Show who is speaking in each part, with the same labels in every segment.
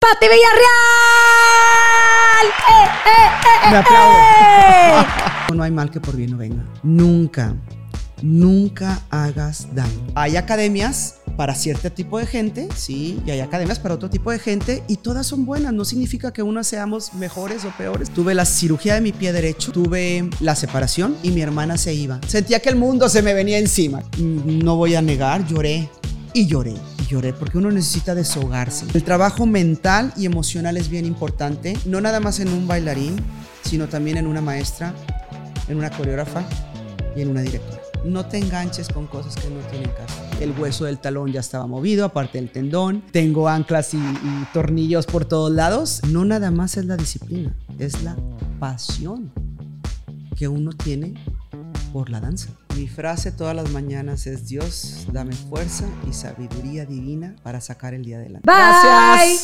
Speaker 1: Pati Villarreal. ¡Eh, eh, eh,
Speaker 2: Me
Speaker 1: eh,
Speaker 2: aplaudo.
Speaker 1: eh!
Speaker 2: No hay mal que por bien no venga. Nunca, nunca hagas daño. Hay academias para cierto tipo de gente, sí, y hay academias para otro tipo de gente, y todas son buenas. No significa que unas seamos mejores o peores. Tuve la cirugía de mi pie derecho, tuve la separación y mi hermana se iba. Sentía que el mundo se me venía encima. Mm, No voy a negar, lloré y lloré. Lloré porque uno necesita desahogarse. El trabajo mental y emocional es bien importante, no nada más en un bailarín, sino también en una maestra, en una coreógrafa y en una directora. No te enganches con cosas que no tienen caso. El hueso del talón ya estaba movido, aparte del tendón. Tengo anclas y, y tornillos por todos lados. No nada más es la disciplina, es la pasión que uno tiene por la danza. Mi frase todas las mañanas es Dios, dame fuerza y sabiduría divina para sacar el día adelante.
Speaker 1: Bye.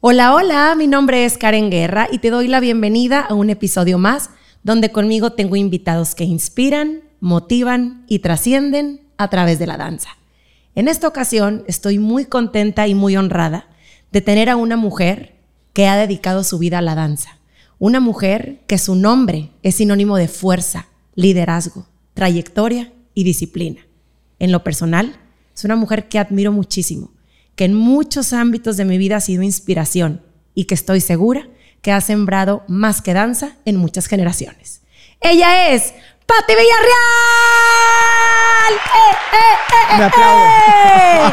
Speaker 1: Hola, hola, mi nombre es Karen Guerra y te doy la bienvenida a un episodio más donde conmigo tengo invitados que inspiran, motivan y trascienden a través de la danza. En esta ocasión estoy muy contenta y muy honrada de tener a una mujer que ha dedicado su vida a la danza. Una mujer que su nombre es sinónimo de fuerza, liderazgo, trayectoria y disciplina. En lo personal, es una mujer que admiro muchísimo, que en muchos ámbitos de mi vida ha sido inspiración y que estoy segura que ha sembrado más que danza en muchas generaciones. Ella es Pati Villarreal. ¡Eh, eh, eh, eh,
Speaker 2: Me aplaudo.
Speaker 1: eh!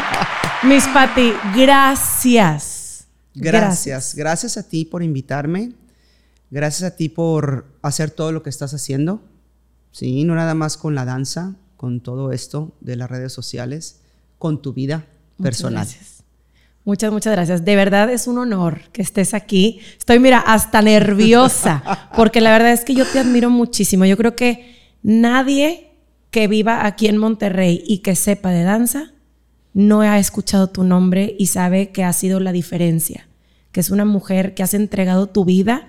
Speaker 1: Miss Pati, gracias.
Speaker 2: Gracias, gracias a ti por invitarme. Gracias a ti por hacer todo lo que estás haciendo. Sí, no nada más con la danza, con todo esto de las redes sociales, con tu vida
Speaker 1: Muchas
Speaker 2: personal.
Speaker 1: gracias. Muchas, muchas gracias. De verdad es un honor que estés aquí. Estoy, mira, hasta nerviosa, porque la verdad es que yo te admiro muchísimo. Yo creo que nadie que viva aquí en Monterrey y que sepa de danza no ha escuchado tu nombre y sabe que ha sido la diferencia, que es una mujer que has entregado tu vida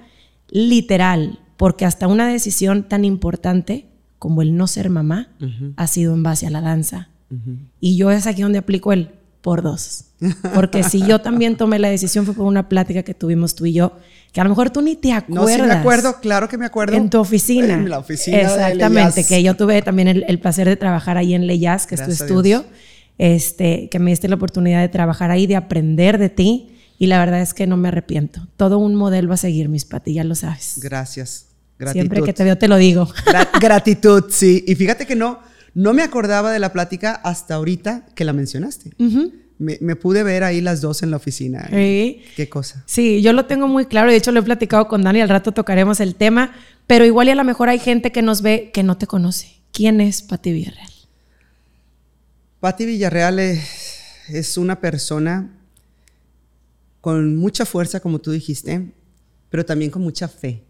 Speaker 1: literal, porque hasta una decisión tan importante como el no ser mamá ha sido en base a la danza. Y yo es aquí donde aplico el por dos. Porque si yo también tomé la decisión fue por una plática que tuvimos tú y yo, que a lo mejor tú ni te acuerdas.
Speaker 2: No, sí me acuerdo, claro que me acuerdo.
Speaker 1: En tu oficina.
Speaker 2: En la oficina. de
Speaker 1: Exactamente,
Speaker 2: Leyas.
Speaker 1: que yo tuve también el, el placer de trabajar ahí en Leyas, que es
Speaker 2: Gracias a
Speaker 1: tu estudio, este, que me diste la oportunidad de trabajar ahí, de aprender de ti. Y la verdad es que no me arrepiento. Todo un modelo a seguir, mis patis, ya lo sabes.
Speaker 2: Gracias. Gratitud.
Speaker 1: Siempre que te veo te lo digo.
Speaker 2: Gra- gratitud, sí. Y fíjate que no, no me acordaba de la plática hasta ahorita que la mencionaste. me, me pude ver ahí las dos en la oficina.
Speaker 1: Sí.
Speaker 2: Qué cosa.
Speaker 1: Sí, yo lo tengo muy claro. De hecho, lo he platicado con Dani. Al rato tocaremos el tema. Pero igual y a lo mejor hay gente que nos ve que no te conoce. ¿Quién es Pati Villarreal?
Speaker 2: Patti Villarreal es, es una persona con mucha fuerza, como tú dijiste, pero también con mucha fe.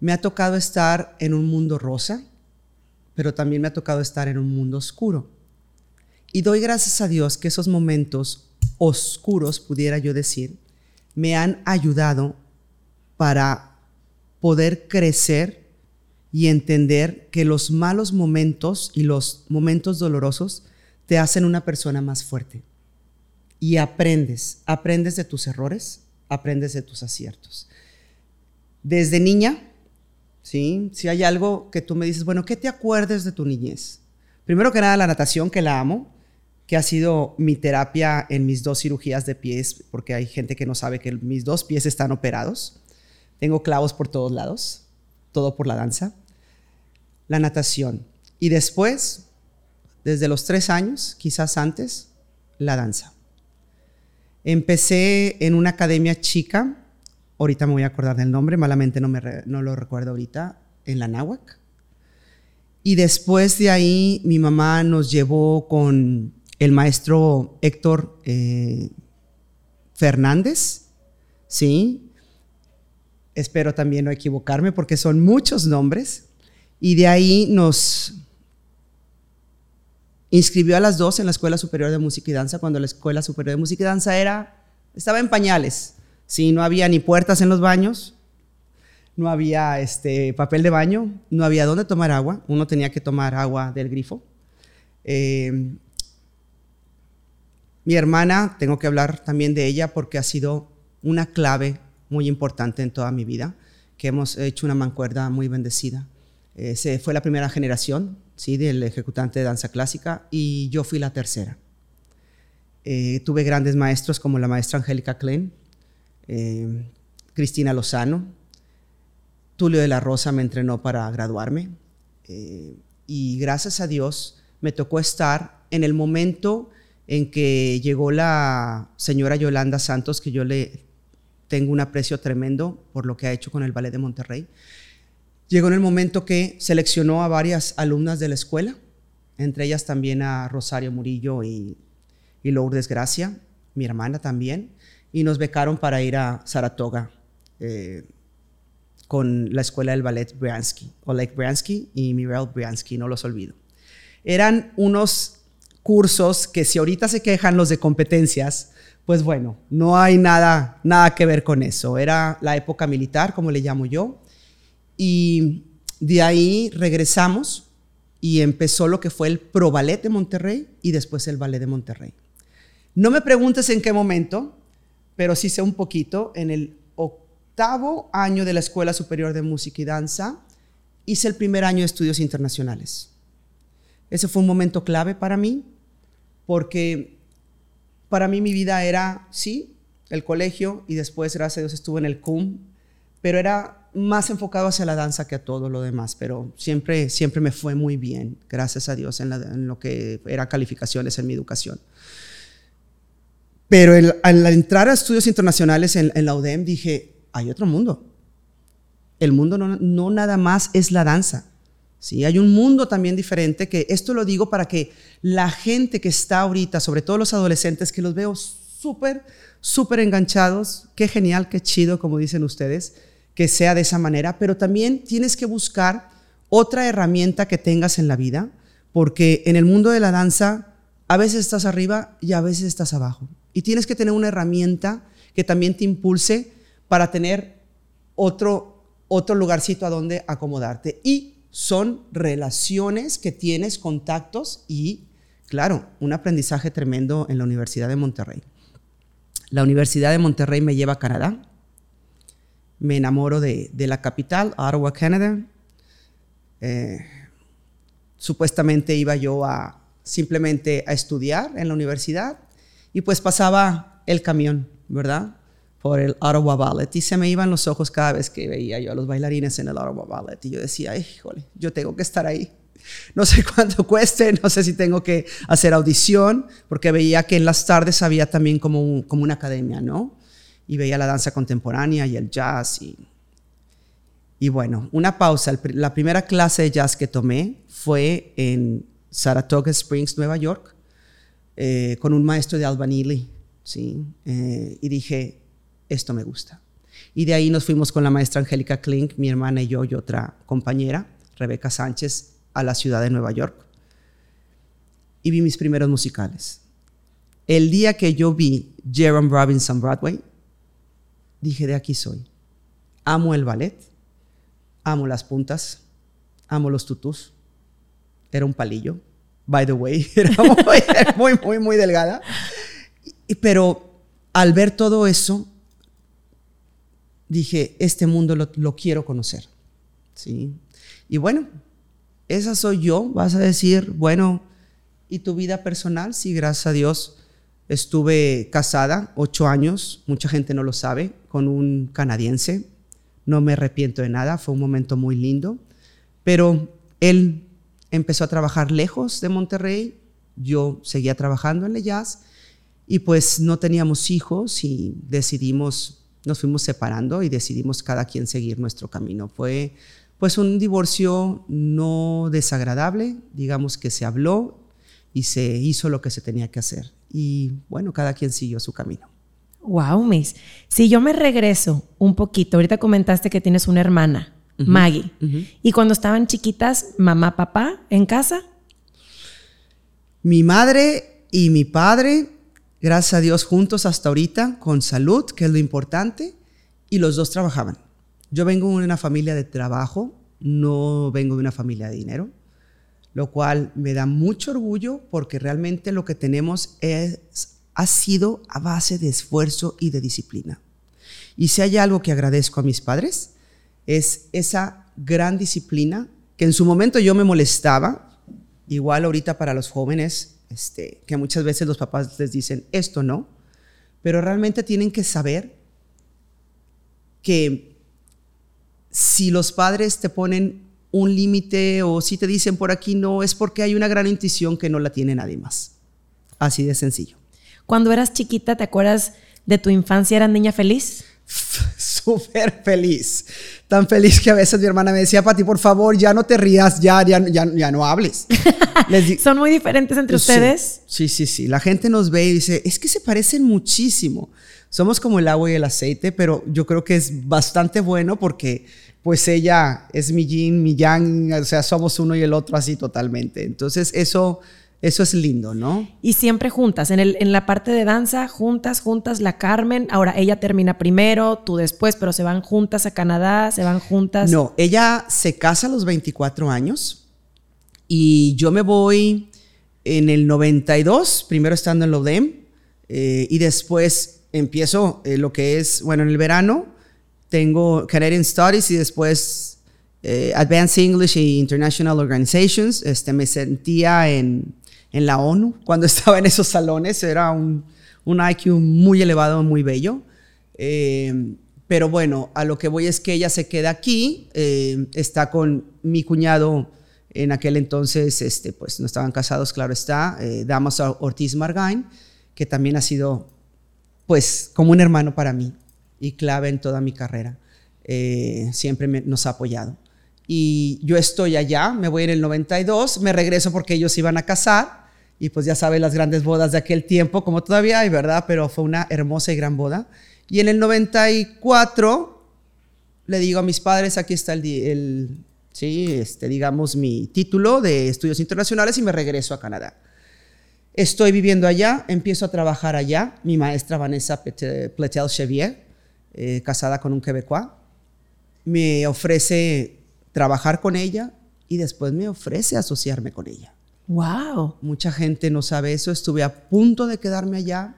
Speaker 2: Me ha tocado estar en un mundo rosa, pero también me ha tocado estar en un mundo oscuro. Y doy gracias a Dios que esos momentos oscuros, pudiera yo decir, me han ayudado para poder crecer y entender que los malos momentos y los momentos dolorosos te hacen una persona más fuerte. Y aprendes, aprendes de tus errores, aprendes de tus aciertos. Desde niña, ¿sí? Si hay algo que tú me dices, bueno, ¿qué te acuerdes de tu niñez? Primero que nada, la natación, que la amo, que ha sido mi terapia en mis dos cirugías de pies, porque hay gente que no sabe que mis dos pies están operados. Tengo clavos por todos lados, todo por la danza. La natación. Y después, desde los tres años, quizás antes, la danza. Empecé en una academia chica, ahorita me voy a acordar del nombre, malamente no, me no lo recuerdo ahorita, en la Náhuac. Y después de ahí mi mamá nos llevó con el maestro Héctor eh, Fernández, ¿sí? Espero también no equivocarme porque son muchos nombres. Y de ahí nos inscribió a las dos en la Escuela Superior de Música y Danza cuando la Escuela Superior de Música y Danza era, estaba en pañales. Sí, no había ni puertas en los baños, no había este, papel de baño, no había dónde tomar agua, uno tenía que tomar agua del grifo. Eh, Mi hermana, tengo que hablar también de ella porque ha sido una clave muy importante en toda mi vida, que hemos hecho una mancuerda muy bendecida. Eh, se fue la primera generación ¿sí? del ejecutante de danza clásica y yo fui la tercera. Eh, tuve grandes maestros como la maestra Angélica Klein, eh, Cristina Lozano, Tulio de la Rosa me entrenó para graduarme y gracias a Dios me tocó estar en el momento en que llegó la señora Yolanda Santos, que yo le tengo un aprecio tremendo por lo que ha hecho con el Ballet de Monterrey. Llegó en el momento que seleccionó a varias alumnas de la escuela, entre ellas también a Rosario Murillo y, Lourdes Gracia, mi hermana también, y nos becaron para ir a Saratoga eh, con la escuela del ballet Briansky, Oleg Briansky y Mirel Briansky, no los olvido. Eran unos cursos que si ahorita se quejan los de competencias, pues bueno, no hay nada, nada que ver con eso. Era la época militar, como le llamo yo, y de ahí regresamos y empezó lo que fue el Pro Ballet de Monterrey y después el Ballet de Monterrey. No me preguntes en qué momento, pero sí sé un poquito. En el octavo año de la Escuela Superior de Música y Danza hice el primer año de estudios internacionales. Ese fue un momento clave para mí porque para mí mi vida era, sí, el colegio y después, gracias a Dios, estuve en el CUM, pero era más enfocado hacia la danza que a todo lo demás, pero siempre, siempre me fue muy bien, gracias a Dios, en, lo que era calificaciones en mi educación. Pero al entrar a estudios internacionales en, la UDEM dije, hay otro mundo. El mundo no, no nada más es la danza. ¿sí? Hay un mundo también diferente que esto lo digo para que la gente que está ahorita, sobre todo los adolescentes, que los veo súper, súper enganchados, qué genial, qué chido, como dicen ustedes, que sea de esa manera, pero también tienes que buscar otra herramienta que tengas en la vida, porque en el mundo de la danza a veces estás arriba y a veces estás abajo. Y tienes que tener una herramienta que también te impulse para tener otro, otro lugarcito a donde acomodarte. Y son relaciones que tienes, contactos y, claro, un aprendizaje tremendo en la Universidad de Monterrey. La Universidad de Monterrey me lleva a Canadá. Me enamoro de, la capital, Ottawa, Canadá. Eh, supuestamente iba yo a simplemente a estudiar en la universidad y pues pasaba el camión, ¿verdad? por el Ottawa Ballet y se me iban los ojos cada vez que veía yo a los bailarines en el Ottawa Ballet y yo decía, híjole, yo tengo que estar ahí. No sé cuánto cueste, no sé si tengo que hacer audición, porque veía que en las tardes había también como, como una academia, ¿no? Y veía la danza contemporánea y el jazz y, y bueno, una pausa. La primera clase de jazz que tomé fue en Saratoga Springs, Nueva York, eh, con un maestro de albanili, ¿sí? Eh, y dije, esto me gusta. Y de ahí nos fuimos con la maestra Angélica Klink, mi hermana y yo y otra compañera, Rebeca Sánchez, a la ciudad de Nueva York. Y vi mis primeros musicales. El día que yo vi Jerome Robinson Broadway, dije, de aquí soy. Amo el ballet, amo las puntas, amo los tutús. Era un palillo, by the way, era muy, muy, muy, muy delgada. Pero al ver todo eso, dije, este mundo lo, quiero conocer. ¿sí? Y bueno, esa soy yo. Vas a decir, bueno, ¿y tu vida personal? Sí, gracias a Dios estuve casada ocho años, mucha gente no lo sabe, con un canadiense. No me arrepiento de nada, fue un momento muy lindo. Pero él empezó a trabajar lejos de Monterrey, yo seguía trabajando en Le Jazz y pues no teníamos hijos y decidimos nos fuimos separando y decidimos cada quien seguir nuestro camino. Fue pues un divorcio no desagradable, digamos que se habló y se hizo lo que se tenía que hacer. Y bueno, cada quien siguió su camino.
Speaker 1: Wow, Miss. Si yo me regreso un poquito, ahorita comentaste que tienes una hermana, Maggie, y cuando estaban chiquitas, mamá, papá en casa.
Speaker 2: Mi madre y mi padre gracias a Dios, juntos hasta ahorita, con salud, que es lo importante, y los dos trabajaban. Yo vengo de una familia de trabajo, no vengo de una familia de dinero, lo cual me da mucho orgullo porque realmente lo que tenemos es ha sido a base de esfuerzo y de disciplina. Y si hay algo que agradezco a mis padres, es esa gran disciplina que en su momento yo me molestaba, igual ahorita para los jóvenes, este, que muchas veces los papás les dicen, esto no, pero realmente tienen que saber que si los padres te ponen un límite o si te dicen por aquí no, es porque hay una gran intuición que no la tiene nadie más. Así de sencillo.
Speaker 1: Cuando eras chiquita, ¿te acuerdas de tu infancia? ¿Eras niña feliz?
Speaker 2: Súper feliz. Tan feliz que a veces mi hermana me decía, Pati, por favor, ya no te rías, ya, ya, ya, no hables.
Speaker 1: ¿Son muy diferentes entre ustedes?
Speaker 2: Sí, sí, sí. La gente nos ve y dice, es que se parecen muchísimo. Somos como el agua y el aceite, pero yo creo que es bastante bueno porque pues ella es mi yin, mi yang, o sea, somos uno y el otro así totalmente. Entonces eso, eso es lindo, ¿no?
Speaker 1: Y siempre juntas, en, el, en la parte de danza, juntas, juntas, la Carmen, ahora ella termina primero, tú después, pero se van juntas a Canadá, se van juntas.
Speaker 2: No, ella se casa a los 24 años y yo me voy en el 92, primero estando en Lodem, eh, y después empiezo eh, lo que es, bueno, en el verano tengo Canadian Studies y después eh, Advanced English y International Organizations. Este, me sentía en, en, la ONU cuando estaba en esos salones. Era un, un IQ muy elevado, muy bello. Eh, pero bueno, a lo que voy es que ella se queda aquí, eh, está con mi cuñado en aquel entonces, este, pues no estaban casados, claro está, Damaso Ortiz Margain, que también ha sido pues como un hermano para mí y clave en toda mi carrera. Eh, siempre nos ha apoyado. Y yo estoy allá, me voy en el 92, me regreso porque ellos iban a casar y pues ya saben las grandes bodas de aquel tiempo, como todavía hay, ¿verdad? Pero fue una hermosa y gran boda. Y en el 94 le digo a mis padres, aquí está el, el sí, este, digamos, mi título de estudios internacionales y me regreso a Canadá. Estoy viviendo allá, empiezo a trabajar allá. Mi maestra Vanessa Pletel Chevier eh, casada con un quebecois, me ofrece trabajar con ella y después me ofrece asociarme con ella.
Speaker 1: Wow.
Speaker 2: Mucha gente no sabe eso. Estuve a punto de quedarme allá.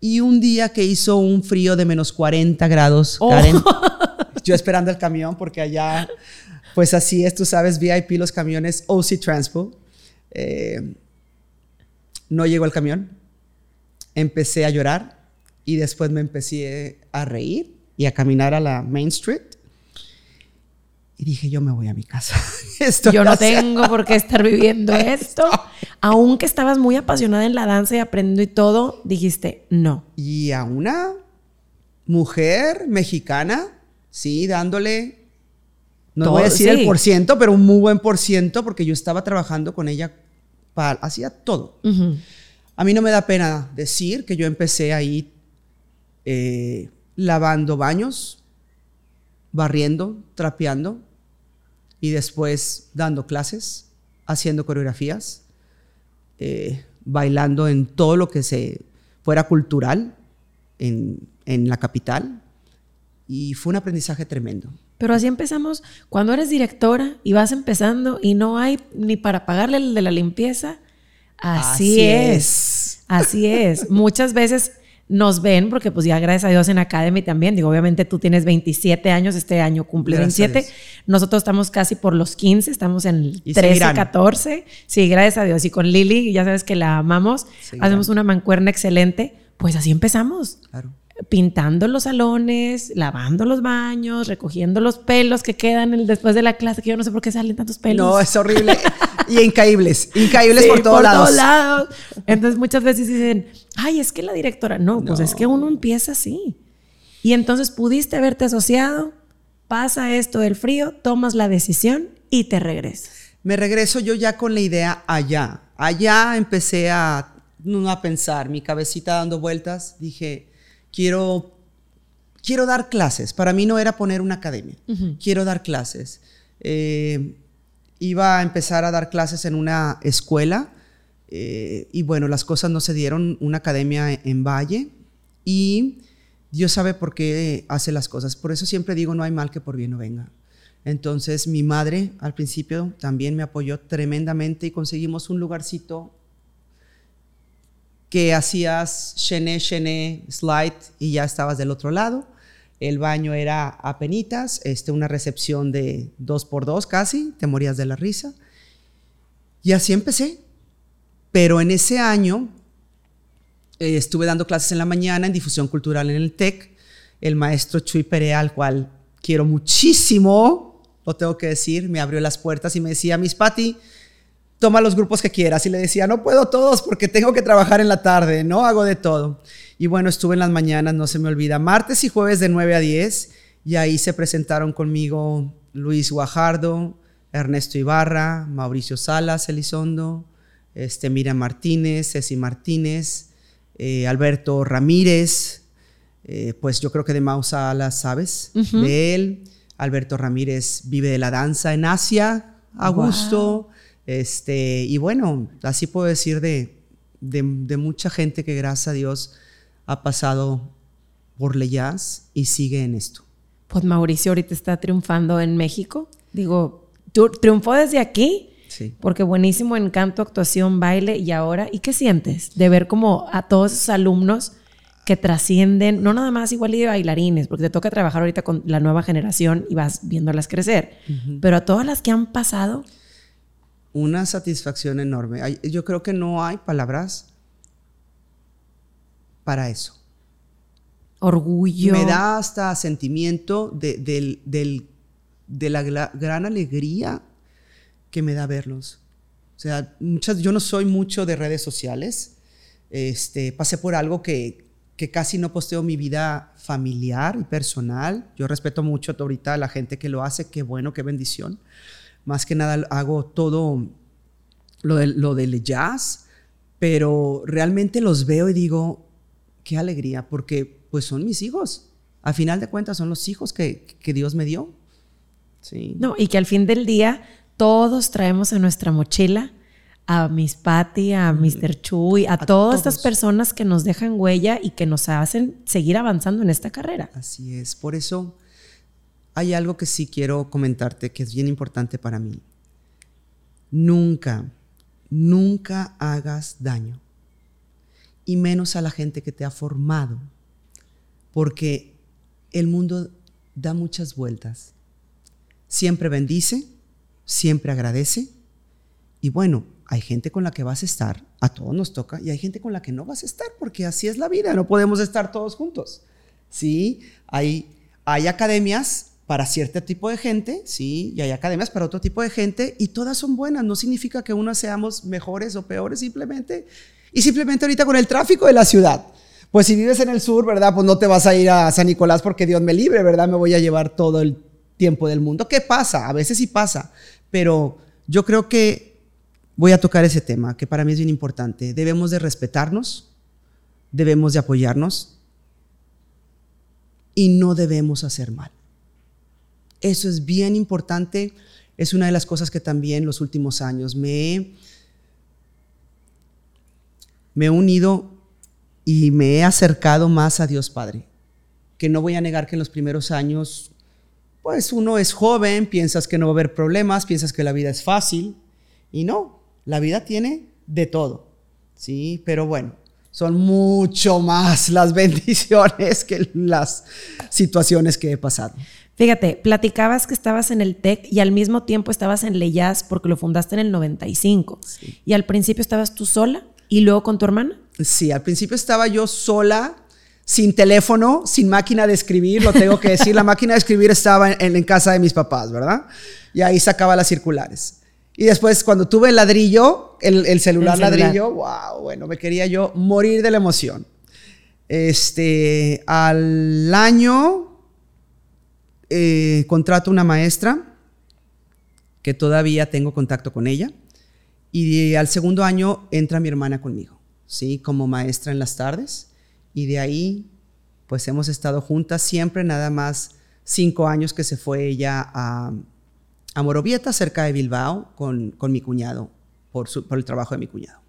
Speaker 2: Y un día que hizo un frío de menos 40 grados, oh. Karen, yo esperando el camión porque allá, pues así es, tú sabes, VIP los camiones OC Transpo. Eh, no llegó el camión. Empecé a llorar y después me empecé a reír y a caminar a la Main Street. Y dije, yo me voy a mi casa.
Speaker 1: yo no tengo por qué estar viviendo esto. Aunque estabas muy apasionada en la danza y aprendiendo y todo, dijiste, no.
Speaker 2: Y a una mujer mexicana, sí, dándole, no voy a decir el por ciento, pero un muy buen por ciento, porque yo estaba trabajando con ella, para, hacía todo. A mí no me da pena decir que yo empecé ahí eh, lavando baños, barriendo, trapeando y después dando clases, haciendo coreografías, eh, bailando en todo lo que se fuera cultural en, en la capital y fue un aprendizaje tremendo.
Speaker 1: Pero así empezamos, cuando eres directora y vas empezando y no hay ni para pagarle el de la limpieza, así, es. Así es. Muchas veces nos ven, porque pues ya gracias a Dios en Academy también, digo, obviamente tú tienes 27 años, este año cumple 27, nosotros estamos casi por los 15, estamos en el 13, 14, sí, gracias a Dios, y con Lili, ya sabes que la amamos, hacemos una mancuerna excelente, pues así empezamos. Claro pintando los salones, lavando los baños, recogiendo los pelos que quedan después de la clase, que yo no sé por qué salen tantos pelos.
Speaker 2: No, es horrible. y incaíbles, incaíbles por todos lados. Todos lados.
Speaker 1: Entonces muchas veces dicen, ay, es que la directora, no, pues es que uno empieza así. Y entonces pudiste haberte asociado, pasa esto del frío, tomas la decisión y te regresas.
Speaker 2: Me regreso yo ya con la idea allá. Allá empecé a, a pensar, mi cabecita dando vueltas, dije, quiero, quiero dar clases. Para mí no era poner una academia, quiero dar clases. Eh, iba a empezar a dar clases en una escuela eh, y bueno, las cosas no se dieron, una academia en Valle y Dios sabe por qué hace las cosas. Por eso siempre digo, no hay mal que por bien no venga. Entonces mi madre al principio también me apoyó tremendamente y conseguimos un lugarcito que hacías chené, chené, slide y ya estabas del otro lado. El baño era a penitas, este, una recepción de dos por dos casi, te morías de la risa. Y así empecé. Pero en ese año eh, estuve dando clases en la mañana en difusión cultural en el TEC. El maestro Chuy Perea, al cual quiero muchísimo, lo tengo que decir, me abrió las puertas y me decía, Miss Patty, toma los grupos que quieras. Y le decía, no puedo todos porque tengo que trabajar en la tarde, no hago de todo. Y bueno, estuve en las mañanas, no se me olvida, martes y jueves de 9 a 10, y ahí se presentaron conmigo Luis Guajardo, Ernesto Ibarra, Mauricio Salas Elizondo, este, Mira Martínez, Ceci Martínez, eh, Alberto Ramírez, eh, pues yo creo que de Mausa Salas sabes de él. Alberto Ramírez vive de la danza en Asia, a gusto. Este, y bueno, así puedo decir de, de, mucha gente que gracias a Dios ha pasado por Leyas y sigue en esto.
Speaker 1: Pues Mauricio ahorita está triunfando en México. Digo, triunfó desde aquí porque buenísimo en canto, actuación, baile y ahora, ¿y qué sientes de ver como a todos esos alumnos que trascienden, no nada más igual de bailarines, porque te toca trabajar ahorita con la nueva generación y vas viéndolas crecer, pero a todas las que han pasado?
Speaker 2: Una satisfacción enorme. Yo creo que no hay palabras para eso.
Speaker 1: Orgullo.
Speaker 2: Me da hasta sentimiento de, de la gran alegría que me da verlos. O sea, muchas, yo no soy mucho de redes sociales. Este, pasé por algo que, que casi no posteo mi vida familiar y personal. Yo respeto mucho ahorita a la gente que lo hace, qué bueno, qué bendición. Más que nada hago todo lo, de, lo del jazz, pero realmente los veo y digo, qué alegría, porque pues son mis hijos. A final de cuentas son los hijos que, que Dios me dio. Sí.
Speaker 1: No, y que al fin del día todos traemos en nuestra mochila a Miss Patty, a Mr. Chuy, a, todas estas personas que nos dejan huella y que nos hacen seguir avanzando en esta carrera.
Speaker 2: Así es, por eso hay algo que sí quiero comentarte que es bien importante para mí. Nunca, nunca hagas daño, y menos a la gente que te ha formado, porque el mundo da muchas vueltas. Siempre bendice, siempre agradece. Y bueno, hay gente con la que vas a estar, a todos nos toca, y hay gente con la que no vas a estar, porque así es la vida, no podemos estar todos juntos. Sí, hay, hay academias para cierto tipo de gente, sí, y hay academias para otro tipo de gente, y todas son buenas, no significa que unas seamos mejores o peores, simplemente, y simplemente ahorita con el tráfico de la ciudad. Pues si vives en el sur, ¿verdad? Pues no te vas a ir a San Nicolás porque Dios me libre, ¿verdad? Me voy a llevar todo el tiempo del mundo. ¿Qué pasa? A veces sí pasa, pero yo creo que voy a tocar ese tema, que para mí es bien importante. Debemos de respetarnos, debemos de apoyarnos y no debemos hacer mal. Eso es bien importante. Es una de las cosas que también los últimos años me me he unido y me he acercado más a Dios Padre. Que no voy a negar que en los primeros años pues uno es joven, piensas que no va a haber problemas, piensas que la vida es fácil y no, la vida tiene de todo, ¿sí? Pero bueno, son mucho más las bendiciones que las situaciones que he pasado.
Speaker 1: Fíjate, platicabas que estabas en el TEC y al mismo tiempo estabas en Leyas porque lo fundaste en el 95. Y al principio estabas tú sola y luego con tu hermana.
Speaker 2: Sí, al principio estaba yo sola sin teléfono, sin máquina de escribir, lo tengo que decir. La máquina de escribir estaba en, casa de mis papás, ¿verdad? Y ahí sacaba las circulares. Y después, cuando tuve el ladrillo, el, celular, ladrillo, wow, bueno, me quería yo morir de la emoción. Este, al año eh, contrato una maestra que todavía tengo contacto con ella. Y al segundo año entra mi hermana conmigo, ¿sí? Como maestra en las tardes y de ahí pues hemos estado juntas siempre, nada más cinco años que se fue ella a, a Morovieta, cerca de Bilbao, con, con mi cuñado, por, su, por el trabajo de mi cuñado.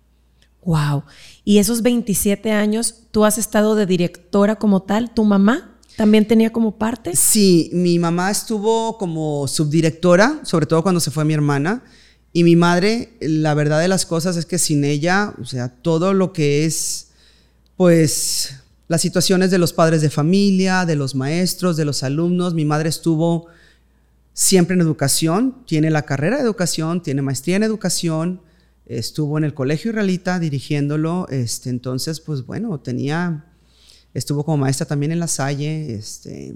Speaker 1: Wow. Y esos 27 años, ¿tú has estado de directora como tal? ¿Tu mamá también tenía como parte?
Speaker 2: Sí, mi mamá estuvo como subdirectora, sobre todo cuando se fue mi hermana. Y mi madre, la verdad de las cosas es que sin ella, o sea, todo lo que es pues las situaciones de los padres de familia, de los maestros, de los alumnos. Mi madre estuvo siempre en educación, tiene la carrera de educación, tiene maestría en educación, estuvo en el colegio israelita dirigiéndolo, este, entonces, pues bueno, tenía, estuvo como maestra también en la Salle, este,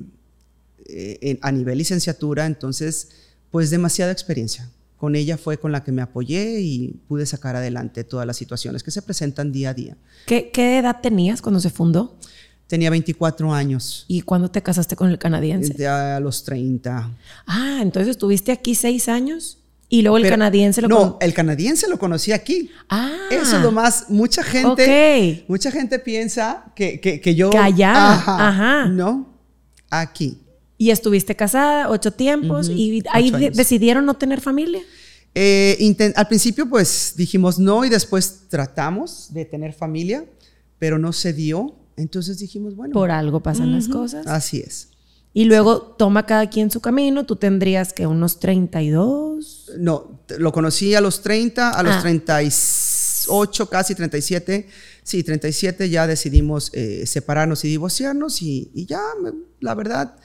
Speaker 2: eh, a nivel licenciatura, entonces, pues demasiada experiencia. Con ella fue con la que me apoyé y pude sacar adelante todas las situaciones que se presentan día a día.
Speaker 1: ¿Qué, qué edad tenías cuando se fundó?
Speaker 2: Tenía 24 años.
Speaker 1: ¿Y cuándo te casaste con el canadiense?
Speaker 2: a los 30.
Speaker 1: Ah, entonces estuviste aquí seis años y luego el canadiense lo
Speaker 2: No, el canadiense lo conocí aquí.
Speaker 1: Ah.
Speaker 2: Eso es lo más. Mucha gente. Mucha gente piensa que, que, yo.
Speaker 1: Que allá. Ajá,
Speaker 2: No, aquí.
Speaker 1: Y estuviste casada ocho tiempos y ahí decidieron no tener familia.
Speaker 2: Eh, al principio, pues dijimos no y después tratamos de tener familia, pero no se dio. Entonces dijimos, bueno.
Speaker 1: Por algo pasan las cosas.
Speaker 2: Así es.
Speaker 1: Y luego toma cada quien su camino. Tú tendrías que unos 32.
Speaker 2: No, lo conocí a los 30, a los 38, ah. casi 37. Sí, 37 ya decidimos eh, separarnos y divorciarnos y, y ya, la verdad,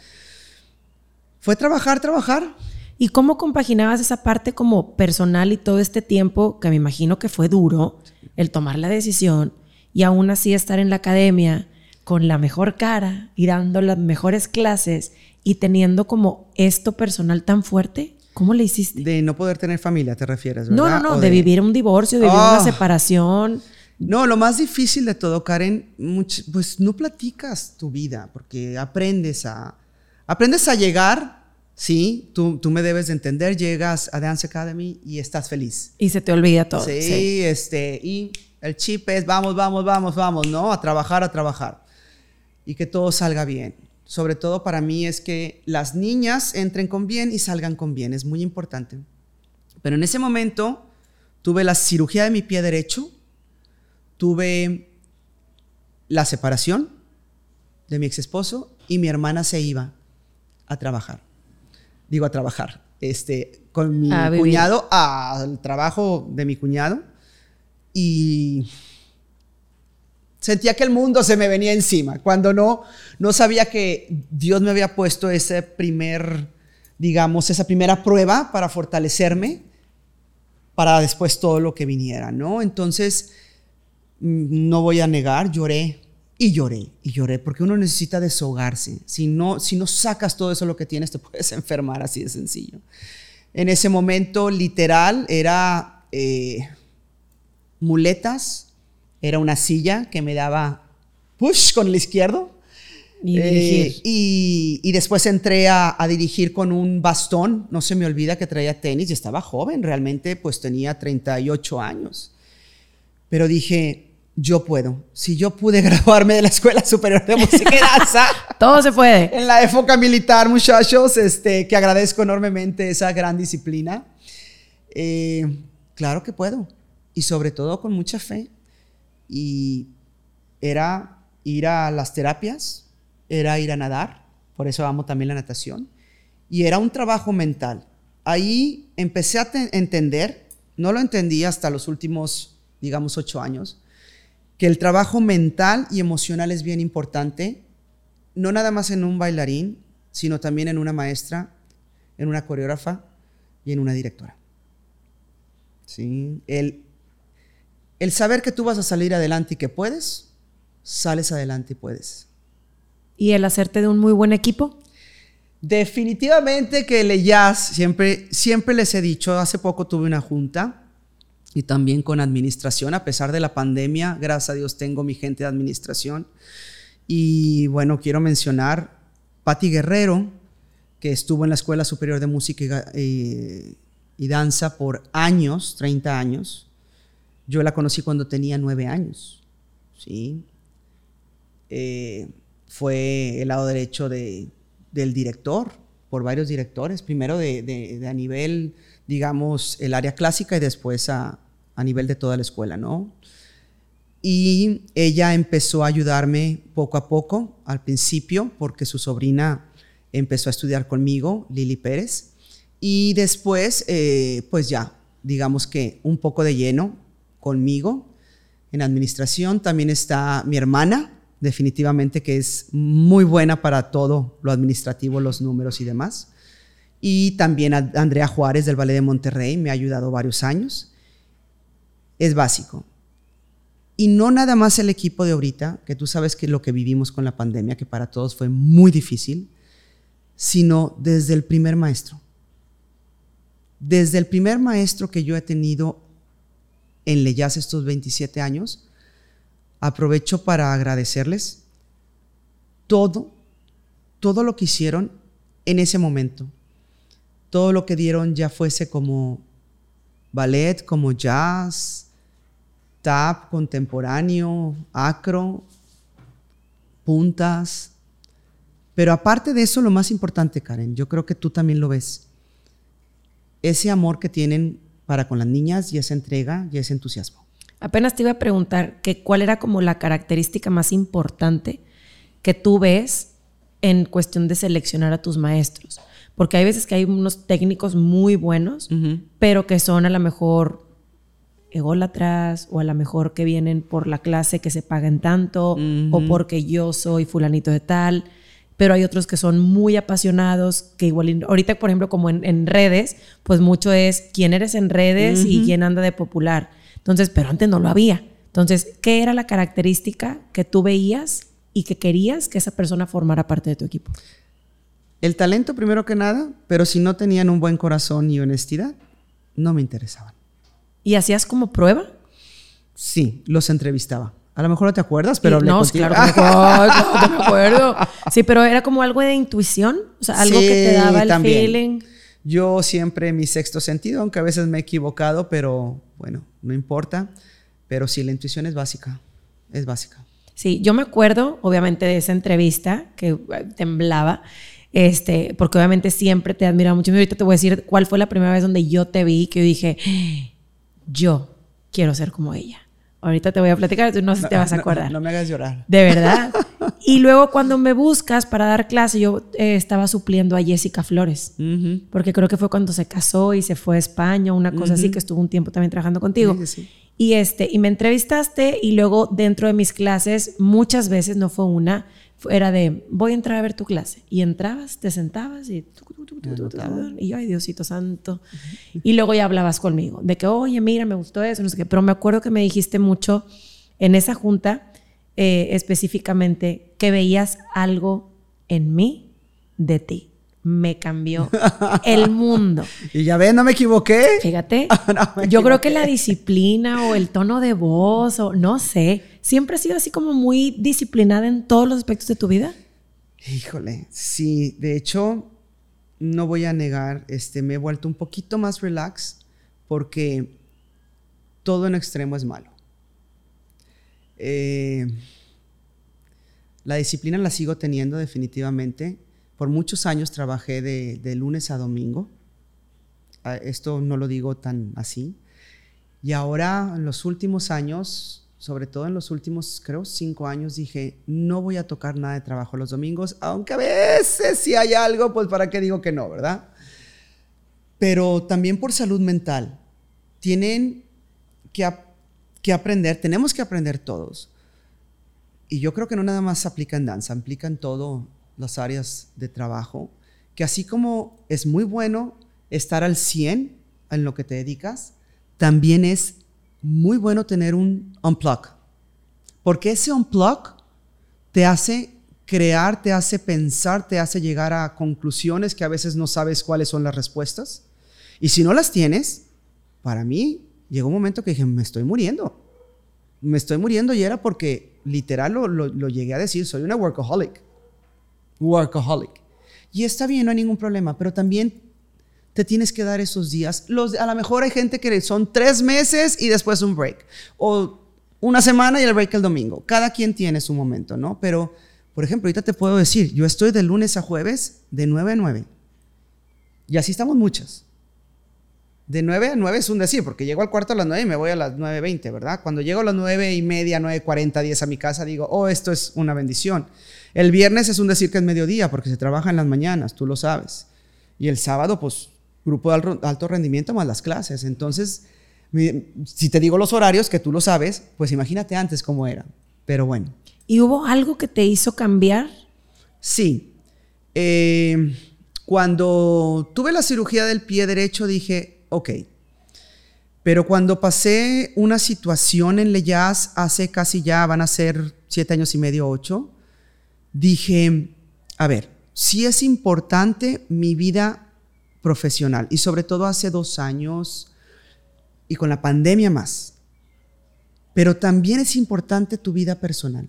Speaker 2: fue trabajar, trabajar.
Speaker 1: ¿Y cómo compaginabas esa parte como personal y todo este tiempo que me imagino que fue duro, el tomar la decisión y aún así estar en la academia con la mejor cara y dando las mejores clases y teniendo como esto personal tan fuerte? ¿Cómo le hiciste?
Speaker 2: De no poder tener familia, te refieres, ¿verdad?
Speaker 1: No, no, no, de... vivir un divorcio, de vivir una ah. separación.
Speaker 2: No, lo más difícil de todo, Karen, pues no platicas tu vida, porque aprendes a, aprendes a llegar, sí, tú, tú me debes de entender, llegas a Dance Academy y estás feliz.
Speaker 1: Y se te olvida todo.
Speaker 2: sí. este, y el chip es vamos, vamos, vamos, vamos, ¿no? A trabajar, a trabajar. Y que todo salga bien. Sobre todo para mí es que las niñas entren con bien y salgan con bien. Es muy importante. Pero en ese momento tuve la cirugía de mi pie derecho, tuve la separación de mi ex esposo y mi hermana se iba a trabajar. Digo a trabajar. Este, con mi cuñado al trabajo de mi cuñado y sentía que el mundo se me venía encima, cuando no, no sabía que Dios me había puesto ese primer, digamos, esa primera prueba para fortalecerme para después todo lo que viniera, ¿no? Entonces, mm, no voy a negar, lloré y lloré y lloré, porque uno necesita deshogarse. Si no, si no sacas todo eso lo que tienes, te puedes enfermar así de sencillo. En ese momento, literal, era... Eh, muletas, era una silla que me daba push con el izquierdo.
Speaker 1: Y, eh,
Speaker 2: y, después entré a, dirigir con un bastón, no se me olvida que traía tenis y estaba joven, realmente pues tenía 38 años. Pero dije, yo puedo. Si yo pude graduarme de la Escuela Superior de Música y Danza.
Speaker 1: Todo se puede.
Speaker 2: En la época militar, muchachos, este, que agradezco enormemente esa gran disciplina. Eh, claro que puedo y sobre todo con mucha fe. Y era ir a las terapias, era ir a nadar, por eso amo también la natación, y era un trabajo mental. Ahí empecé a entender, no lo entendí hasta los últimos, digamos, ocho años, que el trabajo mental y emocional es bien importante, no nada más en un bailarín, sino también en una maestra, en una coreógrafa y en una directora. ¿Sí? El el saber que tú vas a salir adelante y que puedes, sales adelante y puedes.
Speaker 1: ¿Y el hacerte de un muy buen equipo?
Speaker 2: Definitivamente que el jazz, siempre, siempre les he dicho, hace poco tuve una junta y también con administración, a pesar de la pandemia, gracias a Dios tengo mi gente de administración. Y bueno, quiero mencionar Patti Guerrero, que estuvo en la Escuela Superior de Música y, Danza por años, 30 años yo la conocí cuando tenía nueve años, ¿sí? Eh, fue el lado derecho de, del director, por varios directores, primero de, a nivel, digamos, el área clásica y después a, a nivel de toda la escuela, ¿no? Y ella empezó a ayudarme poco a poco, al principio, porque su sobrina empezó a estudiar conmigo, Lili Pérez, y después, eh, pues ya, digamos que un poco de lleno, conmigo. en administración. También está mi hermana, definitivamente que es muy buena para todo lo administrativo, los números y demás. Y también Andrea Juárez del Ballet de Monterrey me ha ayudado varios años. Es básico. Y no nada más el equipo de ahorita, que tú sabes que lo que vivimos con la pandemia, que para todos fue muy difícil, sino desde el primer maestro. Desde el primer maestro que yo he tenido en Leyas estos 27 años, aprovecho para agradecerles todo, todo lo que hicieron en ese momento. Todo lo que dieron ya fuese como ballet, como jazz, tap, contemporáneo, acro, puntas. Pero aparte de eso, lo más importante, Karen, yo creo que tú también lo ves, ese amor que tienen para con las niñas y esa entrega y ese entusiasmo.
Speaker 1: Apenas te iba a preguntar que cuál era como la característica más importante que tú ves en cuestión de seleccionar a tus maestros. Porque hay veces que hay unos técnicos muy buenos, pero que son a lo mejor ególatras o a lo mejor que vienen por la clase que se pagan tanto o porque yo soy fulanito de tal pero hay otros que son muy apasionados, que igual, ahorita por ejemplo como en, redes, pues mucho es quién eres en redes y quién anda de popular. Entonces, pero antes no lo había. Entonces, ¿qué era la característica que tú veías y que querías que esa persona formara parte de tu equipo?
Speaker 2: El talento primero que nada, pero si no tenían un buen corazón y honestidad, no me interesaban.
Speaker 1: ¿Y hacías como prueba?
Speaker 2: Sí, los entrevistaba. A lo mejor no te acuerdas, pero
Speaker 1: no, claro, que me, me acuerdo. Sí, pero era como algo de intuición, o sea, algo que te daba el feeling.
Speaker 2: Yo siempre mi sexto sentido, aunque a veces me he equivocado, pero bueno, no importa. Pero sí, la intuición es básica, es básica.
Speaker 1: Sí, yo me acuerdo, obviamente, de esa entrevista que eh, temblaba, este, porque obviamente siempre te admira mucho. Y ahorita te voy a decir cuál fue la primera vez donde yo te vi, que yo dije, yo quiero ser como ella. Ahorita te voy a platicar, tú no sé si te vas a acordar.
Speaker 2: No, me hagas llorar.
Speaker 1: De verdad. y luego cuando me buscas para dar clase, yo eh, estaba supliendo a Jessica Flores, porque creo que fue cuando se casó y se fue a España, una cosa así, que estuvo un tiempo también trabajando contigo. Sí, sí. Y, este, y me entrevistaste y luego dentro de mis clases, muchas veces, no fue una, era de, voy a entrar a ver tu clase. Y entrabas, te sentabas y... y yo, ay, Diosito santo. Y luego ya hablabas conmigo, de que, oye, mira, me gustó eso, no sé qué. Pero me acuerdo que me dijiste mucho en esa junta, eh, específicamente, que veías algo en mí de ti me cambió el mundo.
Speaker 2: Y ya ves, no me equivoqué.
Speaker 1: Fíjate, yo creo que la disciplina o el tono de voz o no sé, siempre has sido así como muy disciplinada en todos los aspectos de tu vida.
Speaker 2: Híjole, sí, de hecho, no voy a negar, este, me he vuelto un poquito más relax porque todo en extremo es malo. Eh, la disciplina la sigo teniendo definitivamente por muchos años trabajé de, lunes a domingo. Ah, esto no lo digo tan así. Y ahora, en los últimos años, sobre todo en los últimos, creo, cinco años, dije, no voy a tocar nada de trabajo los domingos, aunque a veces si hay algo, pues para qué digo que no, ¿verdad? Pero también por salud mental. Tienen que, que aprender, tenemos que aprender todos. Y yo creo que no nada más aplica en danza, aplica en todo, las áreas de trabajo, que así como es muy bueno estar al 100 en lo que te dedicas, también es muy bueno tener un unplug. Porque ese unplug te hace crear, te hace pensar, te hace llegar a conclusiones que a veces no sabes cuáles son las respuestas. Y si no las tienes, para mí llegó un momento que dije, me estoy muriendo. Me estoy muriendo y era porque literal lo, lo llegué a decir, soy una workaholic workaholic. Y está bien, no hay ningún problema, pero también te tienes que dar esos días. A lo mejor hay gente que son tres meses y después un break. O una semana y el break el domingo. Cada quien tiene su momento, ¿no? Pero, por ejemplo, ahorita te puedo decir, yo estoy de lunes a jueves de 9 a 9. Y así estamos muchas. De 9 a 9 es un decir, porque llego al cuarto a las 9 y me voy a las 9.20, ¿verdad? Cuando llego a las 9 y media, 9.40, 10 a mi casa, digo, oh, esto es una bendición. El viernes es un decir que es mediodía porque se trabaja en las mañanas, tú lo sabes. Y el sábado, pues, grupo de alto rendimiento más las clases. Entonces, Si te digo los horarios, que tú lo sabes, pues imagínate antes cómo era. Pero bueno.
Speaker 1: ¿Y hubo algo que te hizo cambiar?
Speaker 2: Sí. Eh, cuando tuve la cirugía del pie derecho dije, ok. Pero cuando pasé una situación en Leyaz hace casi ya, van a ser siete años y medio, ocho, dije, a ver, sí es importante mi vida profesional y sobre todo hace dos años y con la pandemia más. Pero también es importante tu vida personal.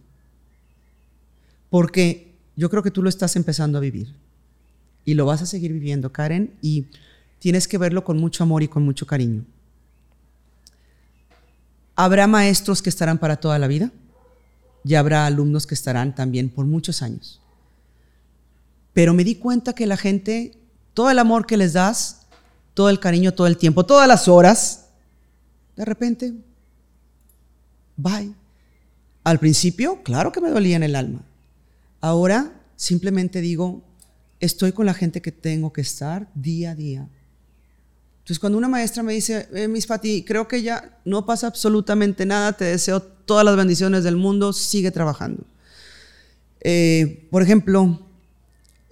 Speaker 2: Porque yo creo que tú lo estás empezando a vivir. Y lo vas a seguir viviendo, Karen, y tienes que verlo con mucho amor y con mucho cariño. Habrá maestros que estarán para toda la vida y habrá alumnos que estarán también por muchos años. Pero me di cuenta que la gente, todo el amor que les das, todo el cariño, todo el tiempo, todas las horas, de repente, bye. Al principio, claro que me dolía en el alma. Ahora simplemente digo, estoy con la gente que tengo que estar día a día. Entonces, cuando una maestra me dice, eh, Miss Patti, creo que ya no pasa absolutamente nada, te deseo todas las bendiciones del mundo, sigue trabajando. Eh, por ejemplo,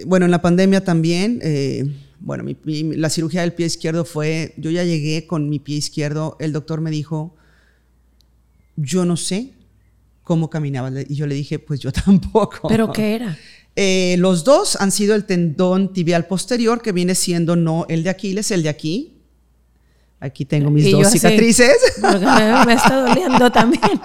Speaker 2: bueno, en la pandemia también, eh, bueno, la cirugía del pie izquierdo fue, yo ya llegué con mi pie izquierdo, el doctor me dijo, yo no sé cómo caminaba, y yo le dije, pues yo tampoco.
Speaker 1: ¿Pero qué era?
Speaker 2: Eh, los dos han sido el tendón tibial posterior, que viene siendo no el de Aquiles, el de aquí. Aquí tengo mis dos cicatrices.
Speaker 1: me está doliendo también.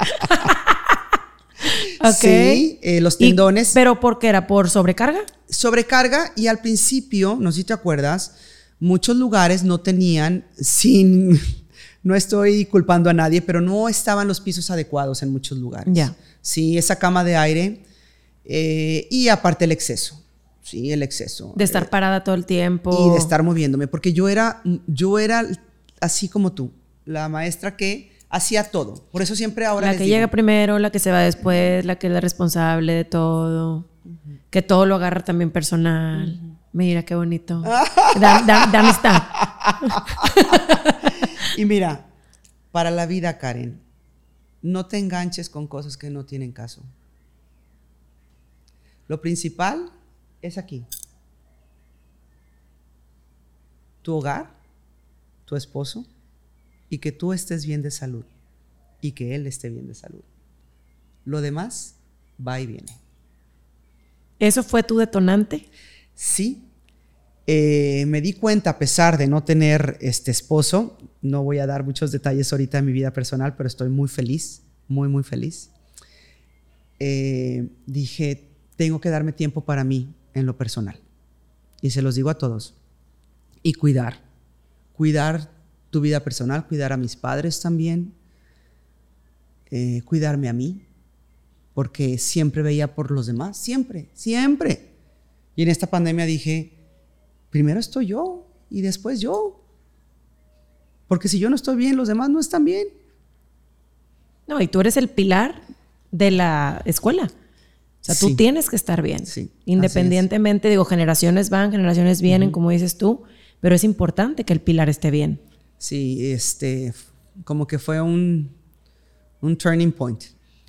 Speaker 2: Sí, eh, los tendones.
Speaker 1: ¿Pero por qué era? ¿Por sobrecarga?
Speaker 2: Sobrecarga y al principio, no sé si te acuerdas, muchos lugares no tenían, sin, no estoy culpando a nadie, pero no estaban los pisos adecuados en muchos lugares.
Speaker 1: Ya.
Speaker 2: Sí, esa cama de aire eh, y aparte el exceso. Sí, el exceso.
Speaker 1: De estar
Speaker 2: eh,
Speaker 1: parada todo el tiempo.
Speaker 2: Y de estar moviéndome, porque yo era, yo era así como tú, la maestra que hacía todo. Por eso siempre ahora...
Speaker 1: La que llega primero, la que se va después, la que es la responsable de todo, que todo lo agarra también personal. Mira qué bonito. Dame está.
Speaker 2: y mira, para la vida, Karen, no te enganches con cosas que no tienen caso. Lo principal es aquí. Tu hogar, tu esposo, y que tú estés bien de salud y que él esté bien de salud. Lo demás va y viene.
Speaker 1: ¿Eso fue tu detonante?
Speaker 2: Sí. Eh, me di cuenta, a pesar de no tener este esposo, no voy a dar muchos detalles ahorita de mi vida personal, pero estoy muy feliz, muy, muy feliz. Eh, dije, tengo que darme tiempo para mí en lo personal. Y se los digo a todos. Y cuidar. Cuidar tu vida personal, cuidar a mis padres también. Eh, cuidarme a mí. Porque siempre veía por los demás. Siempre, siempre. Y en esta pandemia dije, primero estoy yo y después yo. Porque si yo no estoy bien, los demás no están bien.
Speaker 1: No, y tú eres el pilar de la escuela. O sea, tú tienes que estar bien. Independientemente, digo, generaciones van, generaciones vienen, como dices tú, pero es importante que el pilar esté bien.
Speaker 2: Sí, este, como que fue un, un turning point.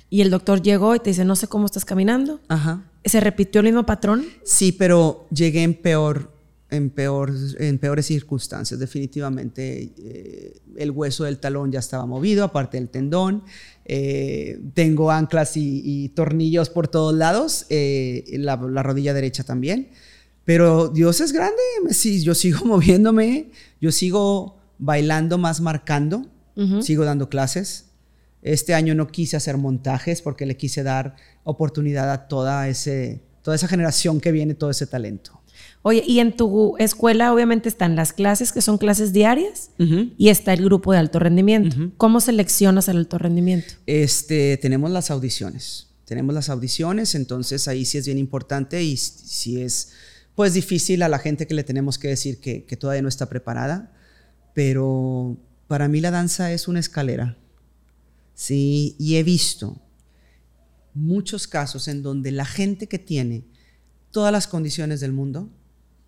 Speaker 1: Y el doctor llegó y te dice, no sé cómo estás caminando.
Speaker 2: Ajá.
Speaker 1: ¿Se repitió el mismo patrón?
Speaker 2: Sí, pero llegué en peor, en peor, en peores circunstancias. Definitivamente eh, el hueso del talón ya estaba movido, aparte del tendón. Eh, tengo anclas y, tornillos por todos lados, eh, la, rodilla derecha también. Pero Dios es grande, yo sigo moviéndome, yo sigo bailando más marcando, sigo dando clases. Este año no quise hacer montajes porque le quise dar oportunidad a toda, ese, toda esa generación que viene, todo ese talento.
Speaker 1: Oye, y en tu escuela obviamente están las clases, que son clases diarias, y está el grupo de alto rendimiento. ¿Cómo seleccionas el alto rendimiento?
Speaker 2: Este, tenemos las audiciones. Tenemos las audiciones, entonces ahí sí es bien importante y sí es pues difícil a la gente que le tenemos que decir que, que todavía no está preparada, pero para mí la danza es una escalera. Sí, y he visto muchos casos en donde la gente que tiene todas las condiciones del mundo,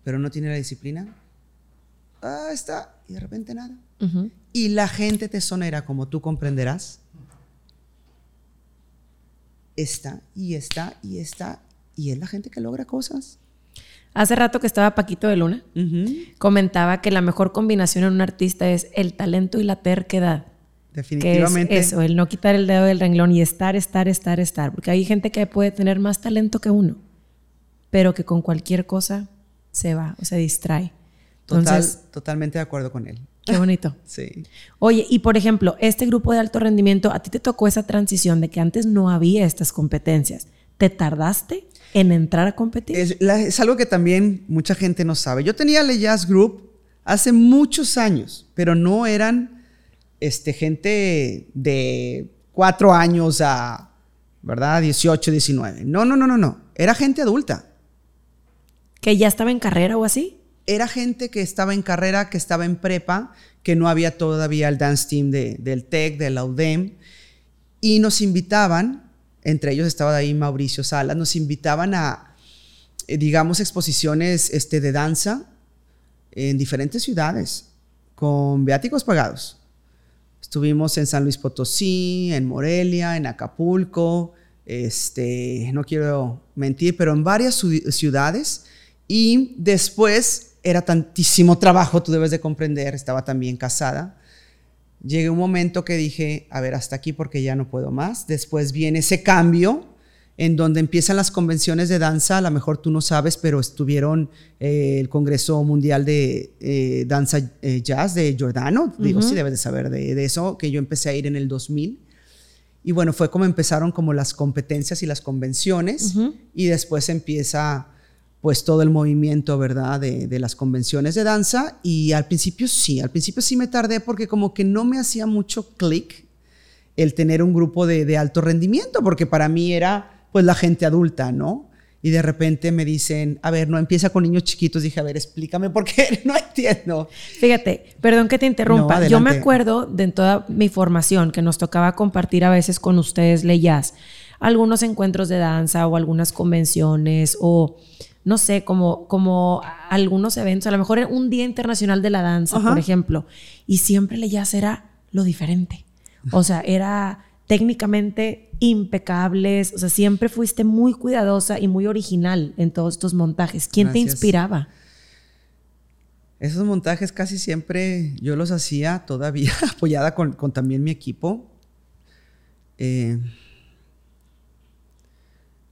Speaker 2: pero no tiene la disciplina, ah, está y de repente nada. Y la gente tesonera, como tú comprenderás, está y está y está. Y es la gente que logra cosas.
Speaker 1: Hace rato que estaba Paquito de Luna, comentaba que la mejor combinación en un artista es el talento y la terquedad. Que es
Speaker 2: Definitivamente.
Speaker 1: eso, el no quitar el dedo del renglón y estar, estar, estar, estar. Porque hay gente que puede tener más talento que uno, pero que con cualquier cosa se va o se distrae.
Speaker 2: Total-
Speaker 1: Entonces,
Speaker 2: totalmente de acuerdo con él.
Speaker 1: qué bonito.
Speaker 2: Sí.
Speaker 1: Oye, y por ejemplo, este grupo de alto rendimiento, a ti te tocó esa transición de que antes no había estas competencias. ¿Te tardaste en entrar a competir?
Speaker 2: Es, la- es algo que también mucha gente no sabe. Yo tenía el Jazz Group hace muchos años, pero no eran este, gente de cuatro años a, ¿verdad? 18, 19. No, no, no, no, no. Era gente adulta.
Speaker 1: ¿Que ya estaba en carrera o así?
Speaker 2: Era gente que estaba en carrera, que estaba en prepa, que no había todavía el dance team de- del TEC, de la UDEM, y nos invitaban, entre ellos estaba ahí Mauricio Salas, nos invitaban a, eh, digamos, exposiciones este, de danza en diferentes ciudades, con viáticos pagados. Estuvimos en San Luis Potosí, en Morelia, en Acapulco, este, no quiero mentir, pero en varias ciu- ciudades. Y después era tantísimo trabajo, tú debes de comprender, estaba también casada. Llegué un momento que dije, a ver, hasta aquí porque ya no puedo más. Después viene ese cambio en donde empiezan las convenciones de danza, a lo mejor tú no sabes, pero estuvieron eh, el Congreso Mundial de eh, Danza eh, Jazz de Giordano, digo, sí debes de saber de, de eso, que yo empecé a ir en el 2000. Y bueno, fue como empezaron como las competencias y las convenciones, y después empieza pues todo el movimiento, ¿verdad? De, de las convenciones de danza, y al principio sí, al principio sí me tardé porque como que no me hacía mucho clic el tener un grupo de, de alto rendimiento, porque para mí era pues la gente adulta, ¿no? Y de repente me dicen, a ver, no empieza con niños chiquitos. Dije, a ver, explícame por qué no entiendo.
Speaker 1: Fíjate, perdón que te interrumpa.
Speaker 2: No,
Speaker 1: Yo me acuerdo de en toda mi formación que nos tocaba compartir a veces con ustedes, leyas, algunos encuentros de danza o algunas convenciones o no sé, como, como algunos eventos, a lo mejor un Día Internacional de la Danza,
Speaker 2: Ajá.
Speaker 1: por ejemplo, y siempre leyas era lo diferente. O sea, era técnicamente impecables, o sea, siempre fuiste muy cuidadosa y muy original en todos estos montajes. ¿Quién te inspiraba?
Speaker 2: Esos montajes casi siempre yo los hacía todavía apoyada con, con también mi equipo. Eh,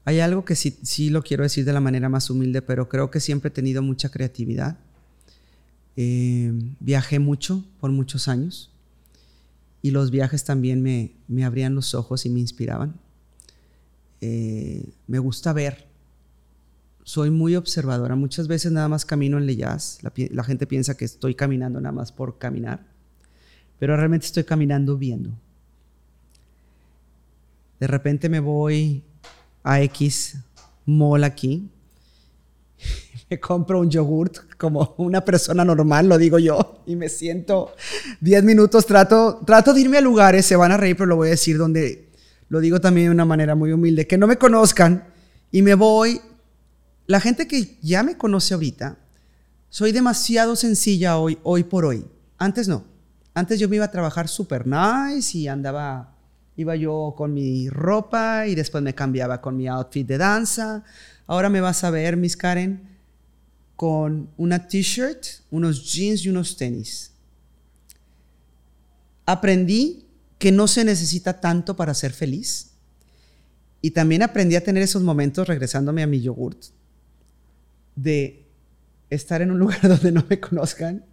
Speaker 2: hay algo que sí, sí lo quiero decir de la manera más humilde, pero creo que siempre he tenido mucha creatividad. Eh, viajé mucho por muchos años y los viajes también me, me abrían los ojos y me inspiraban. Eh, me gusta ver, soy muy observadora. Muchas veces nada más camino en Leyaz. La, la gente piensa que estoy caminando nada más por caminar, pero realmente estoy caminando viendo. De repente me voy a X mall aquí, me compro un yogurt como una persona normal, lo digo yo, y me siento 10 minutos, trato, trato de irme a lugares, se van a reír, pero lo voy a decir donde lo digo también de una manera muy humilde, que no me conozcan y me voy. La gente que ya me conoce ahorita, soy demasiado sencilla hoy, hoy por hoy. Antes no. Antes yo me iba a trabajar super nice y andaba, iba yo con mi ropa y después me cambiaba con mi outfit de danza. Ahora me vas a ver, Miss Karen, con una t-shirt, unos jeans y unos tenis. Aprendí que no se necesita tanto para ser feliz. Y también aprendí a tener esos momentos regresándome a mi yogurt de estar en un lugar donde no me conozcan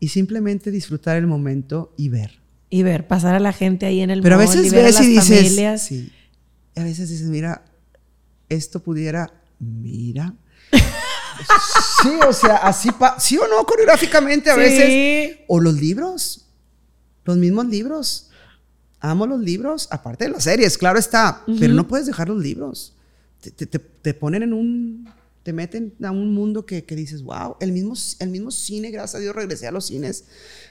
Speaker 2: y simplemente disfrutar el momento y ver.
Speaker 1: Y ver, pasar a la gente ahí en el
Speaker 2: Pero a
Speaker 1: mall
Speaker 2: veces
Speaker 1: y ver a
Speaker 2: ves y
Speaker 1: las
Speaker 2: dices,
Speaker 1: familias.
Speaker 2: sí. A veces dices, mira, esto pudiera, mira. sí, o sea, así, pa- sí o no, coreográficamente a
Speaker 1: Sí.
Speaker 2: veces. O los libros, los mismos libros. Amo los libros, aparte de las series, claro está, pero no puedes dejar los libros. Te- te- te ponen en un, te meten a un mundo que, que dices, wow, el mismo, el mismo cine, gracias a Dios regresé a los cines,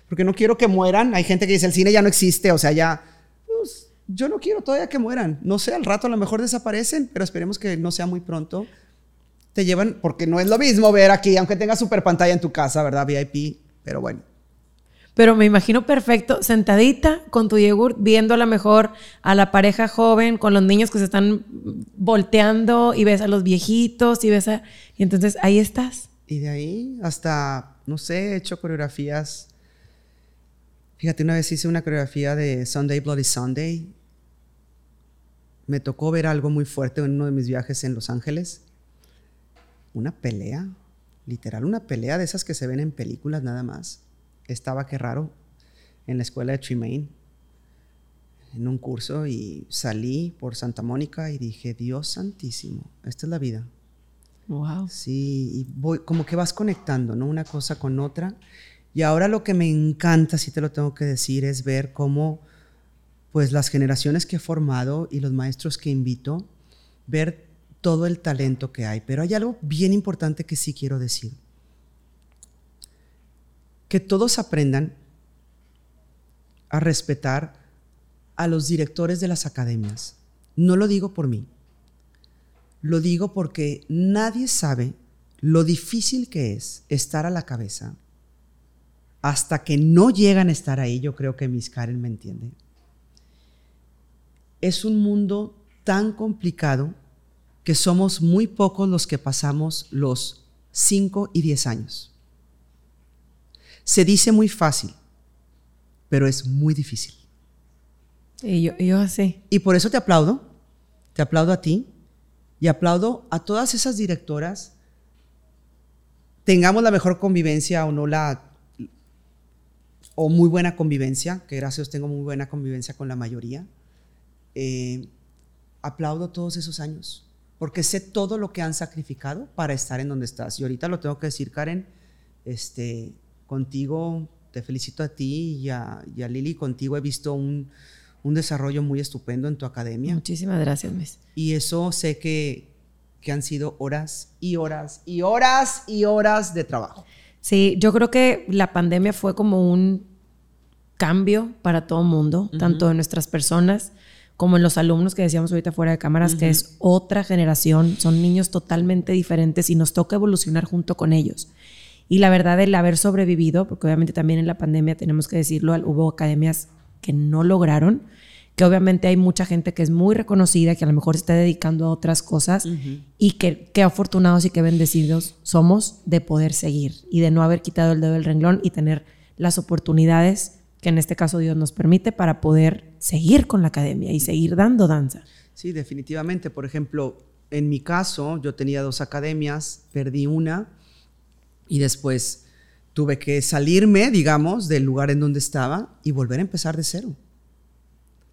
Speaker 2: porque no quiero que mueran. Hay gente que dice, el cine ya no existe, o sea, ya, pues, yo no quiero todavía que mueran. No sé, al rato a lo mejor desaparecen, pero esperemos que no sea muy pronto. te llevan, porque no es lo mismo ver aquí, aunque tengas super pantalla en tu casa, ¿verdad? VIP, pero bueno.
Speaker 1: Pero me imagino perfecto, sentadita con tu yogur, viendo a lo mejor a la pareja joven, con los niños que se están volteando y ves a los viejitos y ves a... Y entonces ahí estás.
Speaker 2: Y de ahí hasta, no sé, he hecho coreografías. Fíjate, una vez hice una coreografía de Sunday Bloody Sunday. Me tocó ver algo muy fuerte en uno de mis viajes en Los Ángeles. Una pelea, literal, una pelea de esas que se ven en películas nada más estaba, qué raro, en la escuela de Tremaine, en un curso, y salí por Santa Mónica y dije, Dios santísimo, esta es la vida.
Speaker 1: Wow.
Speaker 2: Sí, y voy, como que vas conectando, ¿no? Una cosa con otra. Y ahora lo que me encanta, si te lo tengo que decir, es ver cómo, pues las generaciones que he formado y los maestros que invito, ver todo el talento que hay. Pero hay algo bien importante que sí quiero decir que todos aprendan a respetar a los directores de las academias. No lo digo por mí, lo digo porque nadie sabe lo difícil que es estar a la cabeza hasta que no llegan a estar ahí. Yo creo que Miss Karen me entiende. Es un mundo tan complicado que somos muy pocos los que pasamos los 5 y 10 años. Se dice muy fácil, pero es muy difícil.
Speaker 1: Y yo, yo así.
Speaker 2: Y por eso te aplaudo, te aplaudo a ti y aplaudo a todas esas directoras, tengamos la mejor convivencia o no la, o muy buena convivencia, que gracias tengo muy buena convivencia con la mayoría. Eh, aplaudo todos esos años, porque sé todo lo que han sacrificado para estar en donde estás. Y ahorita lo tengo que decir, Karen, este, contigo, te felicito a ti y a, Lili, contigo he visto un, desarrollo muy estupendo en tu academia.
Speaker 1: Muchísimas gracias, Miss.
Speaker 2: Y eso sé que, que han sido horas y horas y horas y horas de trabajo.
Speaker 1: Sí, yo creo que la pandemia fue como un cambio para todo el mundo, tanto en nuestras personas como en los alumnos que decíamos ahorita fuera de cámaras, que es otra generación, son niños totalmente diferentes y nos toca evolucionar junto con ellos. Y la verdad, el haber sobrevivido, porque obviamente también en la pandemia, tenemos que decirlo, hubo academias que no lograron, que obviamente hay mucha gente que es muy reconocida, que a lo mejor se está dedicando a otras cosas y que, qué afortunados y qué bendecidos somos de poder seguir y de no haber quitado el dedo del renglón y tener las oportunidades que en este caso Dios nos permite para poder seguir con la academia y seguir dando danza.
Speaker 2: Sí, definitivamente. Por ejemplo, en mi caso, yo tenía dos academias, perdí una y después tuve que salirme, digamos, del lugar en donde estaba y volver a empezar de cero.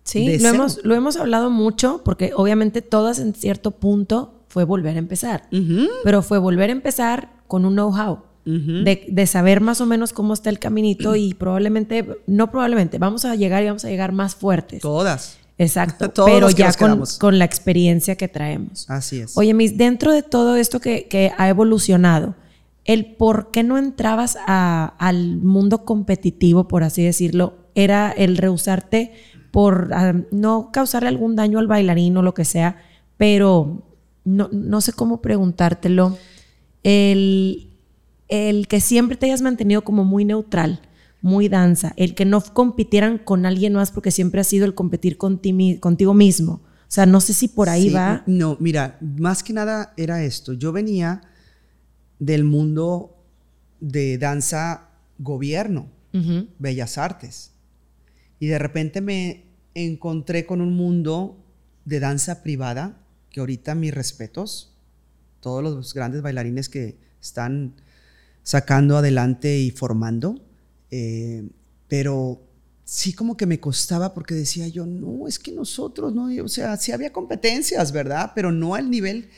Speaker 1: Sí, lo, Hemos, lo hemos hablado mucho porque obviamente todas en cierto punto fue volver a empezar, pero fue volver a empezar con un know-how. de, saber más o menos cómo está el caminito y probablemente, no probablemente, vamos a llegar y vamos a llegar más fuertes.
Speaker 2: Todas.
Speaker 1: Exacto, pero ya con, con, la experiencia que traemos.
Speaker 2: Así es.
Speaker 1: Oye, Miss, dentro de todo esto que, que ha evolucionado, el por qué no entrabas al mundo competitivo, por así decirlo, era el rehusarte por ah, no causarle algún daño al bailarín o lo que sea, pero no, sé cómo preguntártelo. El, el que siempre te hayas mantenido como muy neutral, muy danza, el que no compitieran con alguien más porque siempre ha sido el competir contigo mismo. O sea, no sé si por ahí va.
Speaker 2: No, mira, más que nada era esto. Yo venía del mundo de danza gobierno, bellas artes. Y de repente me encontré con un mundo de danza privada, que ahorita mis respetos, todos los grandes bailarines que están sacando adelante y formando, eh, pero sí como que me costaba porque decía yo, no, es que nosotros, no, o sea, sí había competencias, ¿verdad? Pero no al nivel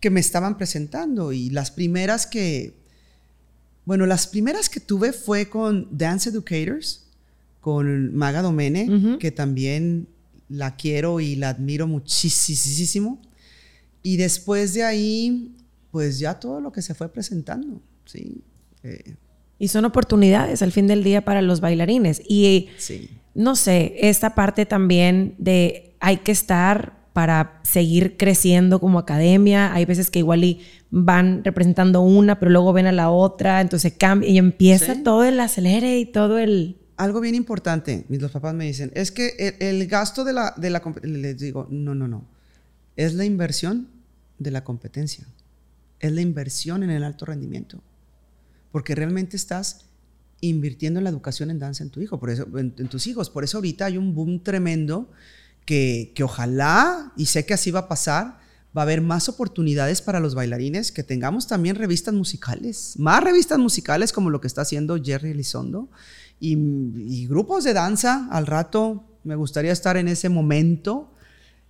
Speaker 2: que me estaban presentando y las primeras que, bueno, las primeras que tuve fue con Dance Educators, con Maga Domene, que también la quiero y la admiro muchísimo. Y después de ahí, pues ya todo lo que se fue presentando, ¿sí?
Speaker 1: Eh. y son oportunidades al fin del día para los bailarines. Y no sé, esta parte también de hay que estar para seguir creciendo como academia. Hay veces que igual y van representando una, pero luego ven a la otra, entonces cambia y empieza todo el acelere y todo el...
Speaker 2: Algo bien importante, los papás me dicen, es que el, gasto de la, de la... Les digo, no, no, no. Es la inversión de la competencia. Es la inversión en el alto rendimiento. Porque realmente estás invirtiendo en la educación en danza en tu hijo, por eso, en, tus hijos. Por eso ahorita hay un boom tremendo que, ojalá, y sé que así va a pasar, va a haber más oportunidades para los bailarines, que tengamos también revistas musicales, más revistas musicales como lo que está haciendo Jerry Elizondo, y, y grupos de danza al rato. Me gustaría estar en ese momento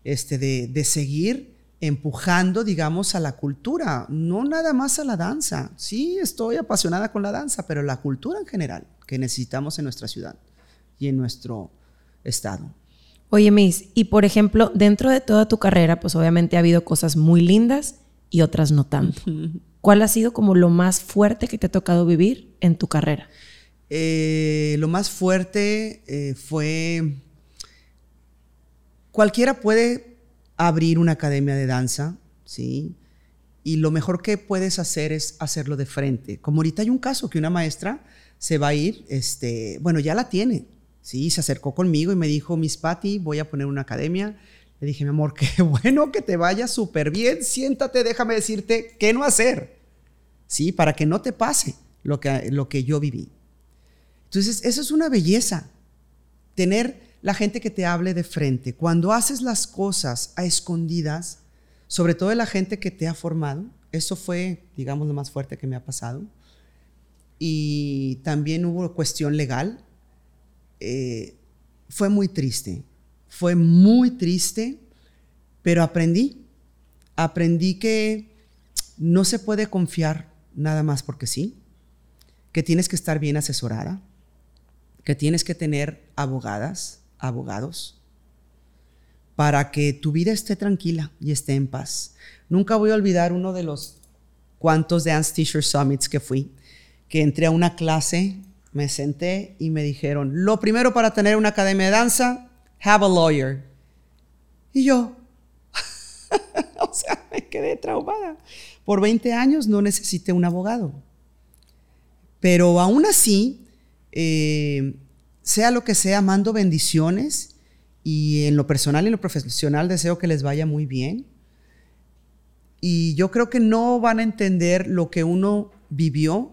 Speaker 2: este, de, de seguir empujando, digamos, a la cultura, no nada más a la danza. Sí, estoy apasionada con la danza, pero la cultura en general que necesitamos en nuestra ciudad y en nuestro estado.
Speaker 1: Oye, Miss, y por ejemplo, dentro de toda tu carrera, pues obviamente ha habido cosas muy lindas y otras no tanto. ¿Cuál ha sido como lo más fuerte que te ha tocado vivir en tu carrera?
Speaker 2: Eh, lo más fuerte eh, fue... Cualquiera puede abrir una academia de danza, ¿sí? Y lo mejor que puedes hacer es hacerlo de frente. Como ahorita hay un caso que una maestra se va a ir, este, bueno, ya la tiene, ¿sí? Se acercó conmigo y me dijo, Miss Patty, voy a poner una academia. Le dije, mi amor, qué bueno que te vaya súper bien, siéntate, déjame decirte qué no hacer, ¿sí? Para que no te pase lo que, lo que yo viví. Entonces, eso es una belleza, tener la gente que te hable de frente. Cuando haces las cosas a escondidas, sobre todo de la gente que te ha formado, eso fue, digamos, lo más fuerte que me ha pasado. Y también hubo cuestión legal. Eh, fue muy triste, fue muy triste, pero aprendí. Aprendí que no se puede confiar nada más porque sí, que tienes que estar bien asesorada, que tienes que tener abogadas, abogados para que tu vida esté tranquila y esté en paz. Nunca voy a olvidar uno de los cuantos Dance Teacher Summits que fui, que entré a una clase, me senté y me dijeron, lo primero para tener una academia de danza, have a lawyer. Y yo, o sea, me quedé traumada. Por 20 años no necesité un abogado. Pero aún así, eh, sea lo que sea, mando bendiciones y en lo personal y en lo profesional deseo que les vaya muy bien. Y yo creo que no van a entender lo que uno vivió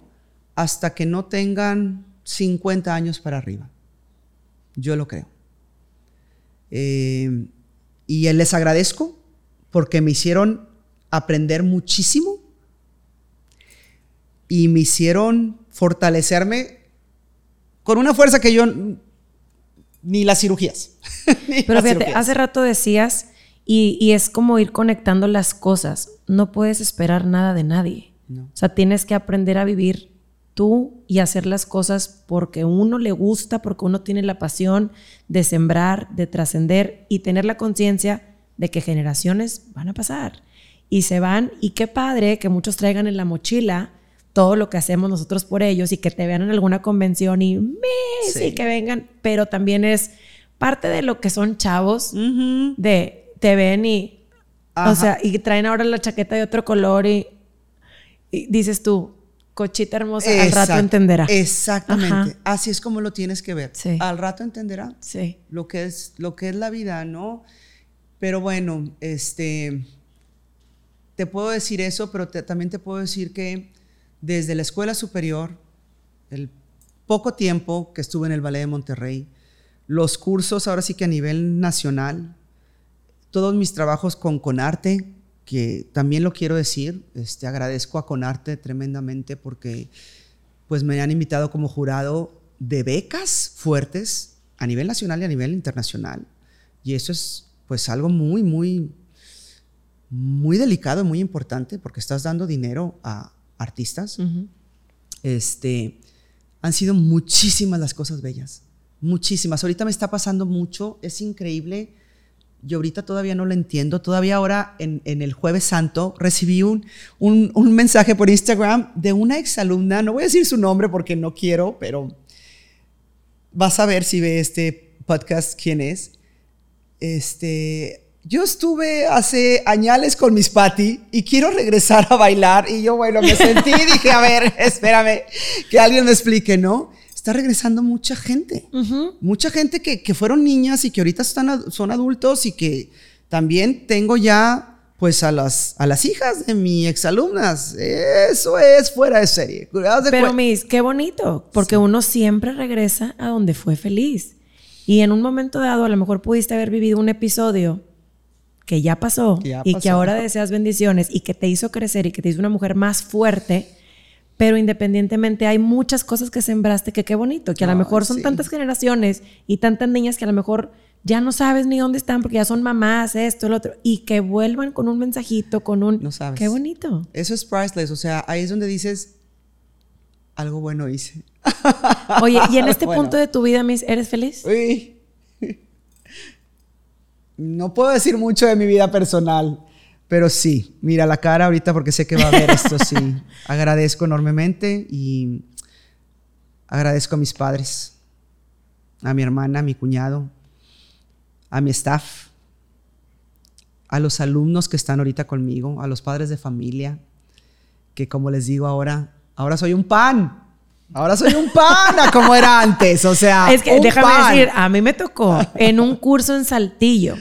Speaker 2: hasta que no tengan 50 años para arriba. Yo lo creo. Eh, y les agradezco porque me hicieron aprender muchísimo y me hicieron fortalecerme con una fuerza que yo ni las cirugías.
Speaker 1: Pero fíjate, hace rato decías, y, es como ir conectando las cosas. No puedes esperar nada de nadie. O sea, tienes que aprender a vivir tú y hacer las cosas porque uno le gusta, porque uno tiene la pasión de sembrar, de trascender y tener la conciencia de que generaciones van a pasar y se van. Y qué padre que muchos traigan en la mochila todo lo que hacemos nosotros por ellos y que te vean en alguna convención y sí. que vengan, pero también es parte de lo que son chavos, de te ven y, o sea, y traen ahora la chaqueta de otro color y, dices tú, cochita hermosa, al rato entenderá.
Speaker 2: Exactamente, así es como lo tienes que ver. Al rato entenderá sí. lo, que es, lo que es la vida, ¿no? Pero bueno, este, te puedo decir eso, pero también te puedo decir que desde la escuela superior, el poco tiempo que estuve en el Ballet de Monterrey, los cursos ahora sí que a nivel nacional, todos mis trabajos con Conarte, que también lo quiero decir, este, agradezco a Conarte tremendamente porque pues me han invitado como jurado de becas fuertes a nivel nacional y a nivel internacional. Y eso es pues algo muy, muy, muy delicado, muy importante porque estás dando dinero a, artistas, este, han sido muchísimas las cosas bellas, muchísimas. Ahorita me está pasando mucho, es increíble. Yo ahorita todavía no lo entiendo. Todavía ahora en, el jueves santo recibí un, un, mensaje por Instagram de una exalumna, no voy a decir su nombre porque no quiero, pero vas a ver si ve este podcast quién es. Este, yo estuve hace añales con mis Patti y quiero regresar a bailar. Y yo, bueno, me sentí y dije, a ver, espérame, que alguien me explique, ¿no? Está regresando mucha gente. Mucha gente que, que, fueron niñas y que ahorita están, son adultos y que también tengo ya pues a las, a las hijas de mis exalumnas. Eso es fuera de serie.
Speaker 1: Pero, Miss, qué bonito, porque uno siempre regresa a donde fue feliz. Y en un momento dado, a lo mejor pudiste haber vivido un episodio que ya pasó y que ahora deseas bendiciones y que te hizo crecer y que te hizo una mujer más fuerte. Pero independientemente hay muchas cosas que sembraste que qué bonito, que a lo mejor son tantas generaciones y tantas niñas que a lo mejor ya no sabes ni dónde están porque ya son mamás, esto, lo otro, y que vuelvan con un mensajito, con un... No sabes. Qué bonito.
Speaker 2: Eso es priceless, o sea, ahí es donde dices, algo bueno hice.
Speaker 1: Oye, y en este punto de tu vida, Miss, ¿eres feliz?
Speaker 2: Uy. No puedo decir mucho de mi vida personal, pero sí, mira la cara ahorita porque sé que va a haber esto, sí. Agradezco enormemente y agradezco a mis padres, a mi hermana, a mi cuñado, a mi staff, a los alumnos que están ahorita conmigo, a los padres de familia, que como les digo ahora, ahora soy un pan. Ahora soy un pan a como era antes, o sea,
Speaker 1: es que déjame decir, a mí me tocó en un curso en Saltillo.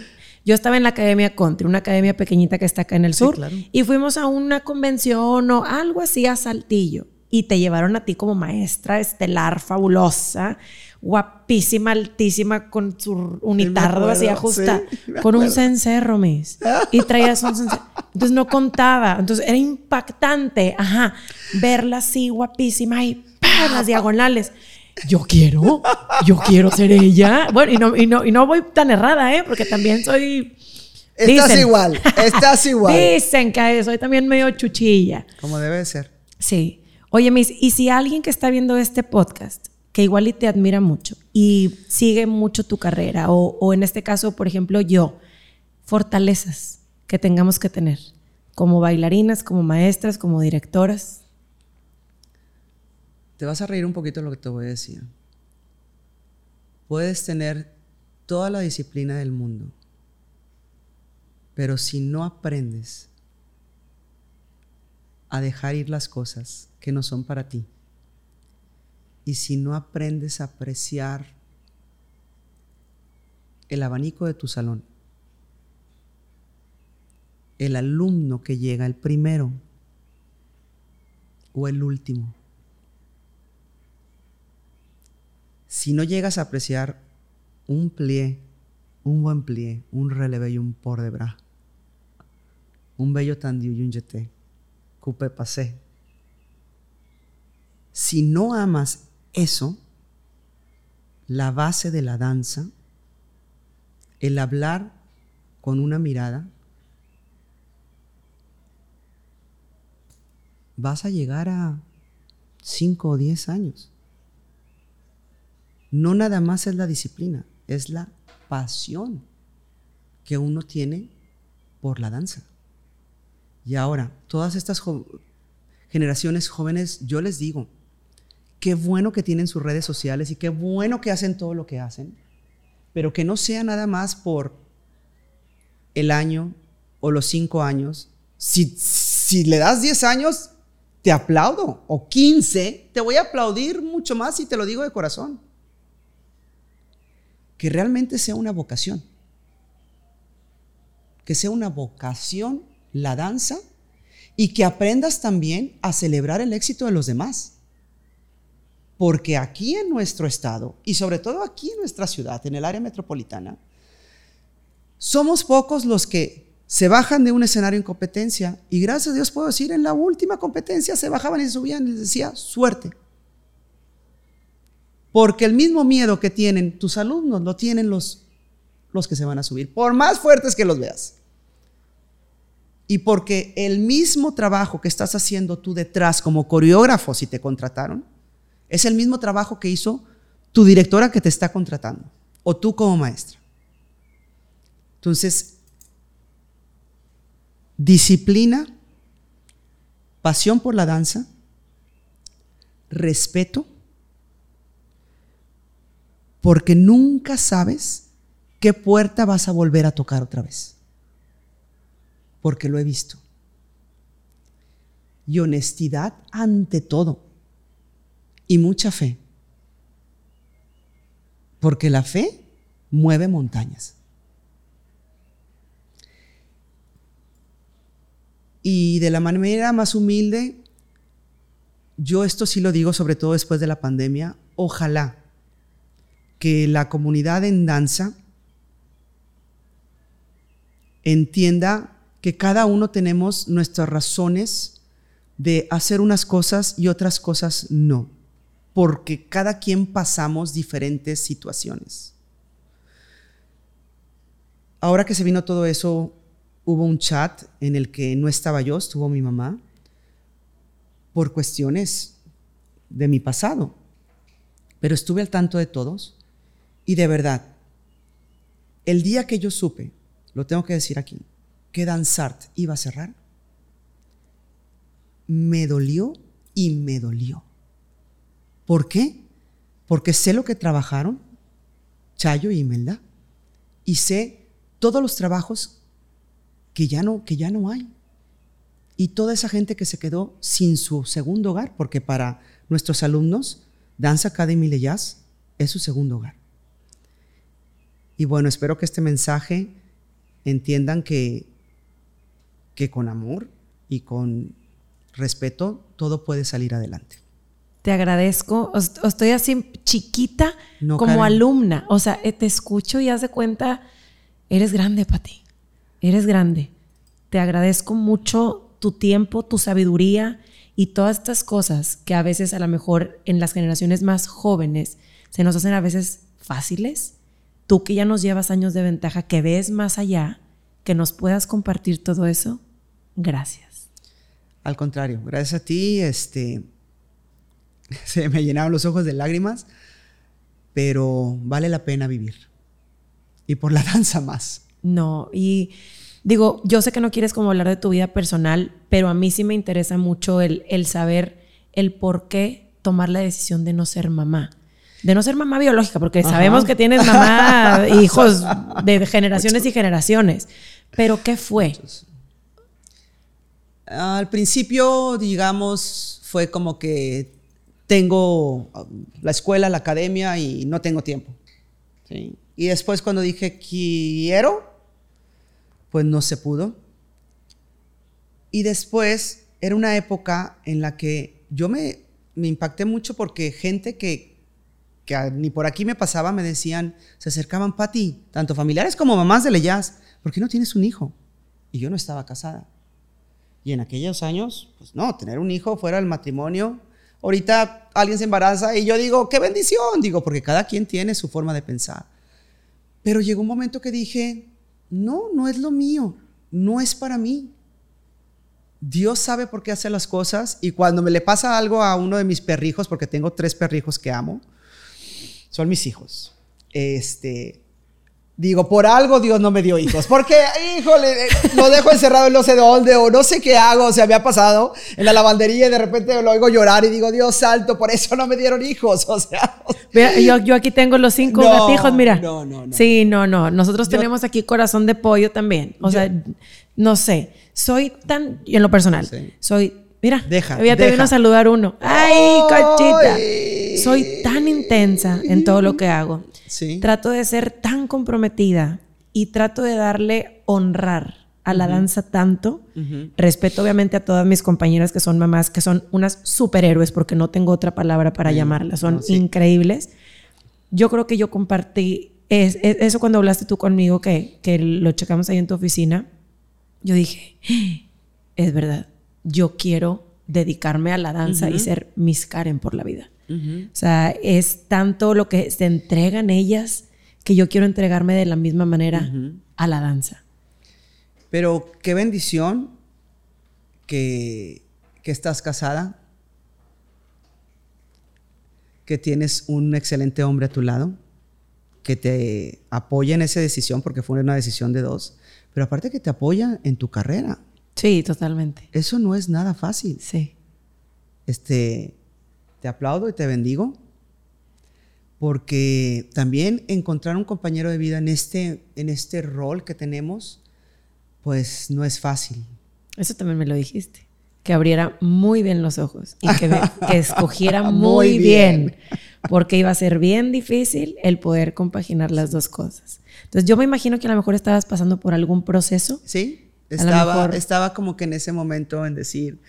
Speaker 1: Yo estaba en la Academia Country, una academia pequeñita que está acá en el sur, y fuimos a una convención o algo así a Saltillo y te llevaron a ti como maestra estelar fabulosa guapísima, altísima, con su unitardo así ajustado, con un cencerro, mis. Y traías un cencerro. Entonces no contaba. Entonces era impactante, ajá, verla así guapísima y las diagonales. Yo quiero, yo quiero ser ella. Bueno, y no, y no, y no voy tan errada, ¿eh? Porque también soy...
Speaker 2: Estás igual, estás igual.
Speaker 1: Dicen que soy también medio chuchilla.
Speaker 2: Como debe ser.
Speaker 1: Sí. Oye, Miss, y si alguien que está viendo este podcast que igual y te admira mucho y sigue mucho tu carrera, o, en este caso, por ejemplo, yo, fortalezas que tengamos que tener como bailarinas, como maestras, como directoras.
Speaker 2: Te vas a reír un poquito de lo que te voy a decir. Puedes tener toda la disciplina del mundo, pero si no aprendes a dejar ir las cosas que no son para ti, y si no aprendes a apreciar el abanico de tu salón, el alumno que llega el primero o el último, si no llegas a apreciar un plié, un buen plié, un relevé y un por de bras, un bello tandiu y un jeté, coupé pasé. Si no amas eso, la base de la danza, el hablar con una mirada, vas a llegar a 5 o 10 años. No nada más es la disciplina, es la pasión que uno tiene por la danza. Y ahora, todas estas generaciones jóvenes, yo les digo, qué bueno que tienen sus redes sociales y qué bueno que hacen todo lo que hacen, pero que no sea nada más por el año o los cinco años. Si, si le das 10 años, te aplaudo, o 15, te voy a aplaudir mucho más y te lo digo de corazón. Que realmente sea una vocación. Que sea una vocación la danza y que aprendas también a celebrar el éxito de los demás. Porque aquí en nuestro estado, y sobre todo aquí en nuestra ciudad, en el área metropolitana, somos pocos los que se bajan de un escenario en competencia. Y gracias a Dios puedo decir, en la última competencia se bajaban y se subían y les decía, suerte. Porque el mismo miedo que tienen tus alumnos lo tienen los, los que se van a subir, por más fuertes que los veas. Y porque el mismo trabajo que estás haciendo tú detrás como coreógrafo, si te contrataron, es el mismo trabajo que hizo tu directora que te está contratando o tú como maestra. Entonces, disciplina, pasión por la danza, respeto, porque nunca sabes qué puerta vas a volver a tocar otra vez. porque lo he visto. Y honestidad ante todo. Y mucha fe. Porque la fe mueve montañas. Y de la manera más humilde, yo esto sí lo digo, sobre todo después de la pandemia, ojalá que la comunidad en danza entienda que cada uno tenemos nuestras razones de hacer unas cosas y otras cosas no, porque cada quien pasamos diferentes situaciones. Ahora que se vino todo eso, hubo un chat en el que no estaba yo, estuvo mi mamá, por cuestiones de mi pasado. Pero estuve al tanto de todos y de verdad, el día que yo supe, lo tengo que decir aquí, que Danzart iba a cerrar, me dolió y me dolió. ¿Por qué? Porque sé lo que trabajaron Chayo y Imelda y sé todos los trabajos que ya no, que ya no hay. Y toda esa gente que se quedó sin su segundo hogar, porque para nuestros alumnos, Dance Academy Le Jazz es su segundo hogar. Y bueno, espero que este mensaje entiendan que, que con amor y con respeto todo puede salir adelante.
Speaker 1: Te agradezco. Estoy así chiquita como alumna. O sea, eh, te escucho y haz de cuenta, eres grande, Pati eres grande. Te agradezco mucho tu tiempo, tu sabiduría y todas estas cosas que a veces a lo mejor en las generaciones más jóvenes se nos hacen a veces fáciles. Tú que ya nos llevas años de ventaja, que ves más allá, que nos puedas compartir todo eso, gracias.
Speaker 2: Al contrario, gracias a ti, este, se me llenaron los ojos de lágrimas, pero vale la pena vivir. Y por la danza más.
Speaker 1: No, y digo, yo sé que no quieres como hablar de tu vida personal, pero a mí sí me interesa mucho el, el saber el por qué tomar la decisión de no ser mamá. De no ser mamá biológica, porque sabemos que tienes mamá, hijos de generaciones y generaciones. Pero ¿qué fue?
Speaker 2: Al principio, digamos, fue como que tengo la escuela, la academia y no tengo tiempo. Y después cuando dije quiero, pues no se pudo. Y después era una época en la que yo me, me impacté mucho porque gente que, que ni por aquí me pasaba me decían, se acercaban, ti tanto familiares como mamás de Leyas, ¿por qué no tienes un hijo? Y yo no estaba casada. Y en aquellos años, pues no, tener un hijo fuera del matrimonio. Ahorita alguien se embaraza y yo digo, qué bendición, digo, porque cada quien tiene su forma de pensar. Pero llegó un momento que dije, no, no es lo mío, no es para mí. Dios sabe por qué hace las cosas y cuando me le pasa algo a uno de mis perrijos, porque tengo tres perrijos que amo, son mis hijos. Este, Digo, por algo Dios no me dio hijos. Porque, híjole, lo dejo encerrado en no sé dónde o no sé qué hago. O sea, me ha pasado en la lavandería y de repente lo oigo llorar y digo, Dios salto, por eso no me dieron hijos. O sea.
Speaker 1: yo, yo aquí tengo los cinco gatijos, mira. No, no, no. Sí, no, no. Nosotros tenemos aquí corazón de pollo también. O sea, no sé. Soy tan, en lo personal, soy, mira, deja, ya te vino a saludar uno. ¡Ay, cochita! Soy tan intensa en todo lo que hago Trato de ser tan comprometida y trato de darle honrar a la danza tanto. Respeto obviamente a todas mis compañeras que son mamás, que son unas superhéroes, porque no tengo otra palabra para llamarlas, son increíbles. Yo creo que yo compartí eso cuando hablaste tú conmigo, que, que lo checamos ahí en tu oficina. Yo dije, ¡Ah! es verdad, yo quiero dedicarme a la danza y ser Miss Karen por la vida. O sea, es tanto lo que se entregan ellas que yo quiero entregarme de la misma manera a la danza.
Speaker 2: Pero qué bendición que, que estás casada, que tienes un excelente hombre a tu lado, que te apoya en esa decisión, porque fue una decisión de dos, pero aparte que te apoya en tu carrera.
Speaker 1: Sí, totalmente.
Speaker 2: Eso no es nada fácil.
Speaker 1: Sí.
Speaker 2: Este, te aplaudo y te bendigo, porque también encontrar un compañero de vida en este, en este rol que tenemos, pues no es fácil.
Speaker 1: Eso también me lo dijiste. Que abriera muy bien los ojos y que, que escogiera muy, bien. porque iba a ser bien difícil el poder compaginar las dos cosas. Entonces yo me imagino que a lo mejor estabas pasando por algún proceso.
Speaker 2: Sí, estaba, estaba como que en ese momento en decir,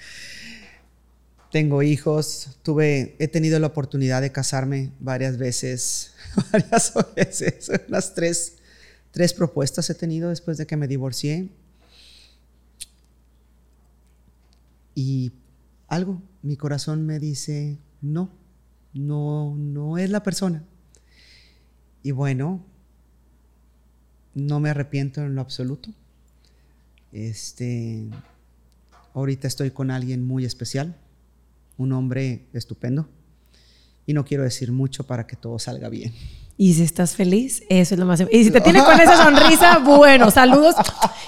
Speaker 2: tengo hijos, tuve, he tenido la oportunidad de casarme varias veces, varias veces, unas tres, tres propuestas he tenido después de que me divorcié. Y algo, mi corazón me dice, no, no, no es la persona. Y bueno, no me arrepiento en lo absoluto. Este, ahorita estoy con alguien muy especial, un hombre estupendo. Y no quiero decir mucho para que todo salga bien.
Speaker 1: Y si estás feliz, eso es lo más. Y si te tiene con esa sonrisa, bueno, saludos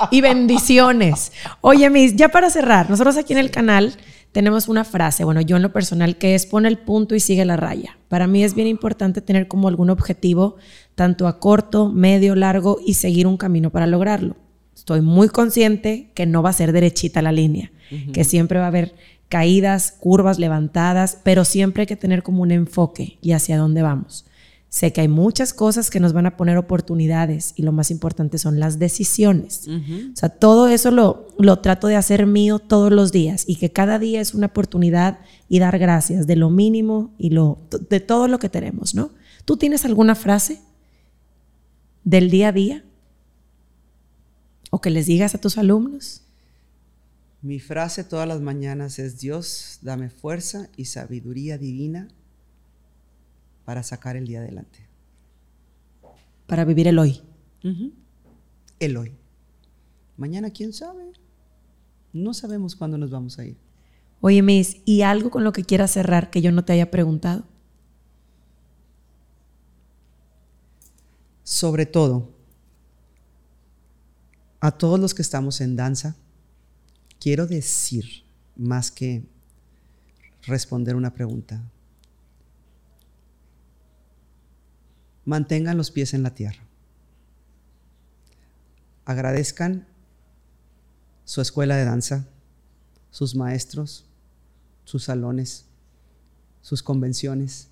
Speaker 1: y bendiciones. Oye, Miss, ya para cerrar, nosotros aquí en el canal tenemos una frase, bueno, yo en lo personal, que es pone el punto y sigue la raya. Para mí es bien importante tener como algún objetivo, tanto a corto, medio, largo, y seguir un camino para lograrlo. Estoy muy consciente que no va a ser derechita la línea, que siempre va a haber caídas, curvas levantadas, pero siempre hay que tener como un enfoque y hacia dónde vamos. Sé que hay muchas cosas que nos van a poner oportunidades y lo más importante son las decisiones. O sea, todo eso lo, lo trato de hacer mío todos los días y que cada día es una oportunidad y dar gracias de lo mínimo y lo, de todo lo que tenemos, ¿no? ¿Tú tienes alguna frase del día a día? ¿O que les digas a tus alumnos?
Speaker 2: Mi frase todas las mañanas es Dios, dame fuerza y sabiduría divina para sacar el día adelante.
Speaker 1: Para vivir el hoy.
Speaker 2: El hoy. Mañana, quién sabe. No sabemos cuándo nos vamos a ir.
Speaker 1: Oye, Miss, ¿y algo con lo que quieras cerrar que yo no te haya preguntado?
Speaker 2: Sobre todo, a todos los que estamos en danza, quiero decir más que responder una pregunta. mantengan los pies en la tierra. Agradezcan su escuela de danza, sus maestros, sus salones, sus convenciones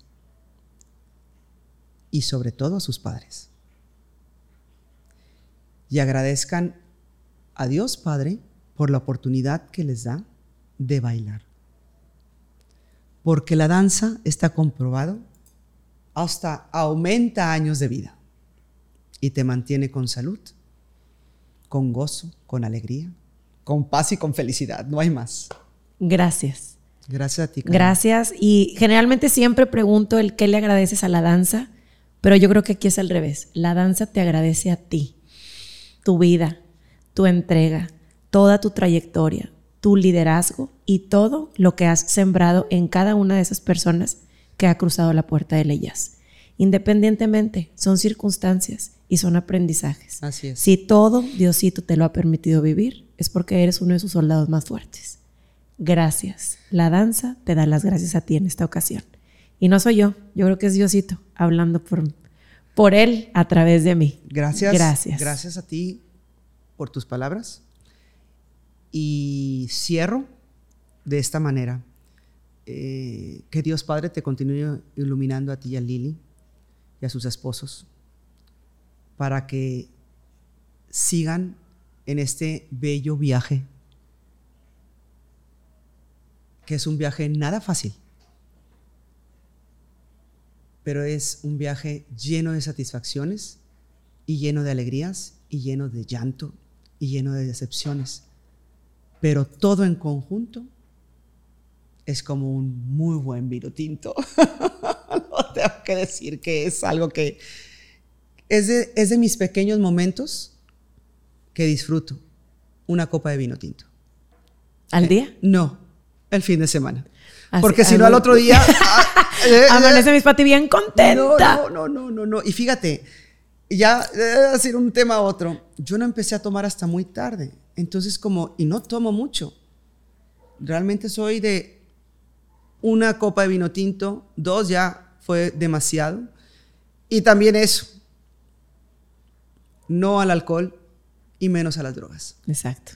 Speaker 2: y sobre todo a sus padres. Y agradezcan a Dios Padre por la oportunidad que les da de bailar. Porque la danza está comprobado hasta aumenta años de vida y te mantiene con salud, con gozo, con alegría, con paz y con felicidad. No hay más.
Speaker 1: Gracias.
Speaker 2: Gracias a ti.
Speaker 1: Gracias. Y generalmente siempre pregunto el qué le agradeces a la danza, pero yo creo que aquí es al revés. La danza te agradece a ti, tu vida, tu entrega, toda tu trayectoria, tu liderazgo y todo lo que has sembrado en cada una de esas personas que ha cruzado la puerta de ellas. Independientemente, son circunstancias y son aprendizajes.
Speaker 2: Así es.
Speaker 1: Si todo Diosito te lo ha permitido vivir, es porque eres uno de sus soldados más fuertes. Gracias. La danza te da las gracias a ti en esta ocasión. Y no soy yo, yo creo que es Diosito hablando por, por él a través de mí.
Speaker 2: Gracias. Gracias. Gracias a ti por tus palabras. Y cierro de esta manera. Eh, que Dios Padre te continúe iluminando a ti y a Lili y a sus esposos para que sigan en este bello viaje, que es un viaje nada fácil, pero es un viaje lleno de satisfacciones y lleno de alegrías y lleno de llanto y lleno de decepciones, pero todo en conjunto es como un muy buen vino tinto. no tengo que decir que es algo que es de, es de mis pequeños momentos que disfruto. Una copa de vino tinto.
Speaker 1: ¿Al día?
Speaker 2: Eh, no, el fin de semana. Porque si no, al otro día.
Speaker 1: Ah, eh, Amanece mis pati bien contenta.
Speaker 2: No, no, no, no, no. Y fíjate, ya, decir un tema a otro. Yo no empecé a tomar hasta muy tarde. Entonces, como, y no tomo mucho. Realmente soy de una copa de vino tinto, dos ya fue demasiado. Y también eso, no al alcohol y menos a las drogas.
Speaker 1: Exacto.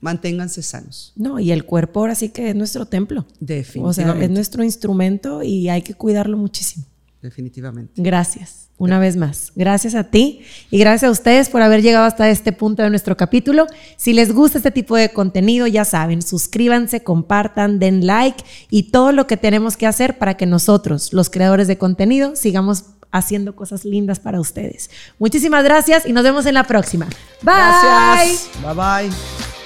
Speaker 2: Manténganse sanos.
Speaker 1: No, y el cuerpo ahora sí que es nuestro templo.
Speaker 2: Definitivamente.
Speaker 1: O sea, es nuestro instrumento y hay que cuidarlo muchísimo.
Speaker 2: Definitivamente.
Speaker 1: Gracias, una vez más. Gracias a ti y gracias a ustedes por haber llegado hasta este punto de nuestro capítulo. Si les gusta este tipo de contenido, ya saben, suscríbanse, compartan, den like y todo lo que tenemos que hacer para que nosotros, los creadores de contenido, sigamos haciendo cosas lindas para ustedes. Muchísimas gracias y nos vemos en la próxima. Bye.
Speaker 2: Gracias. Bye bye.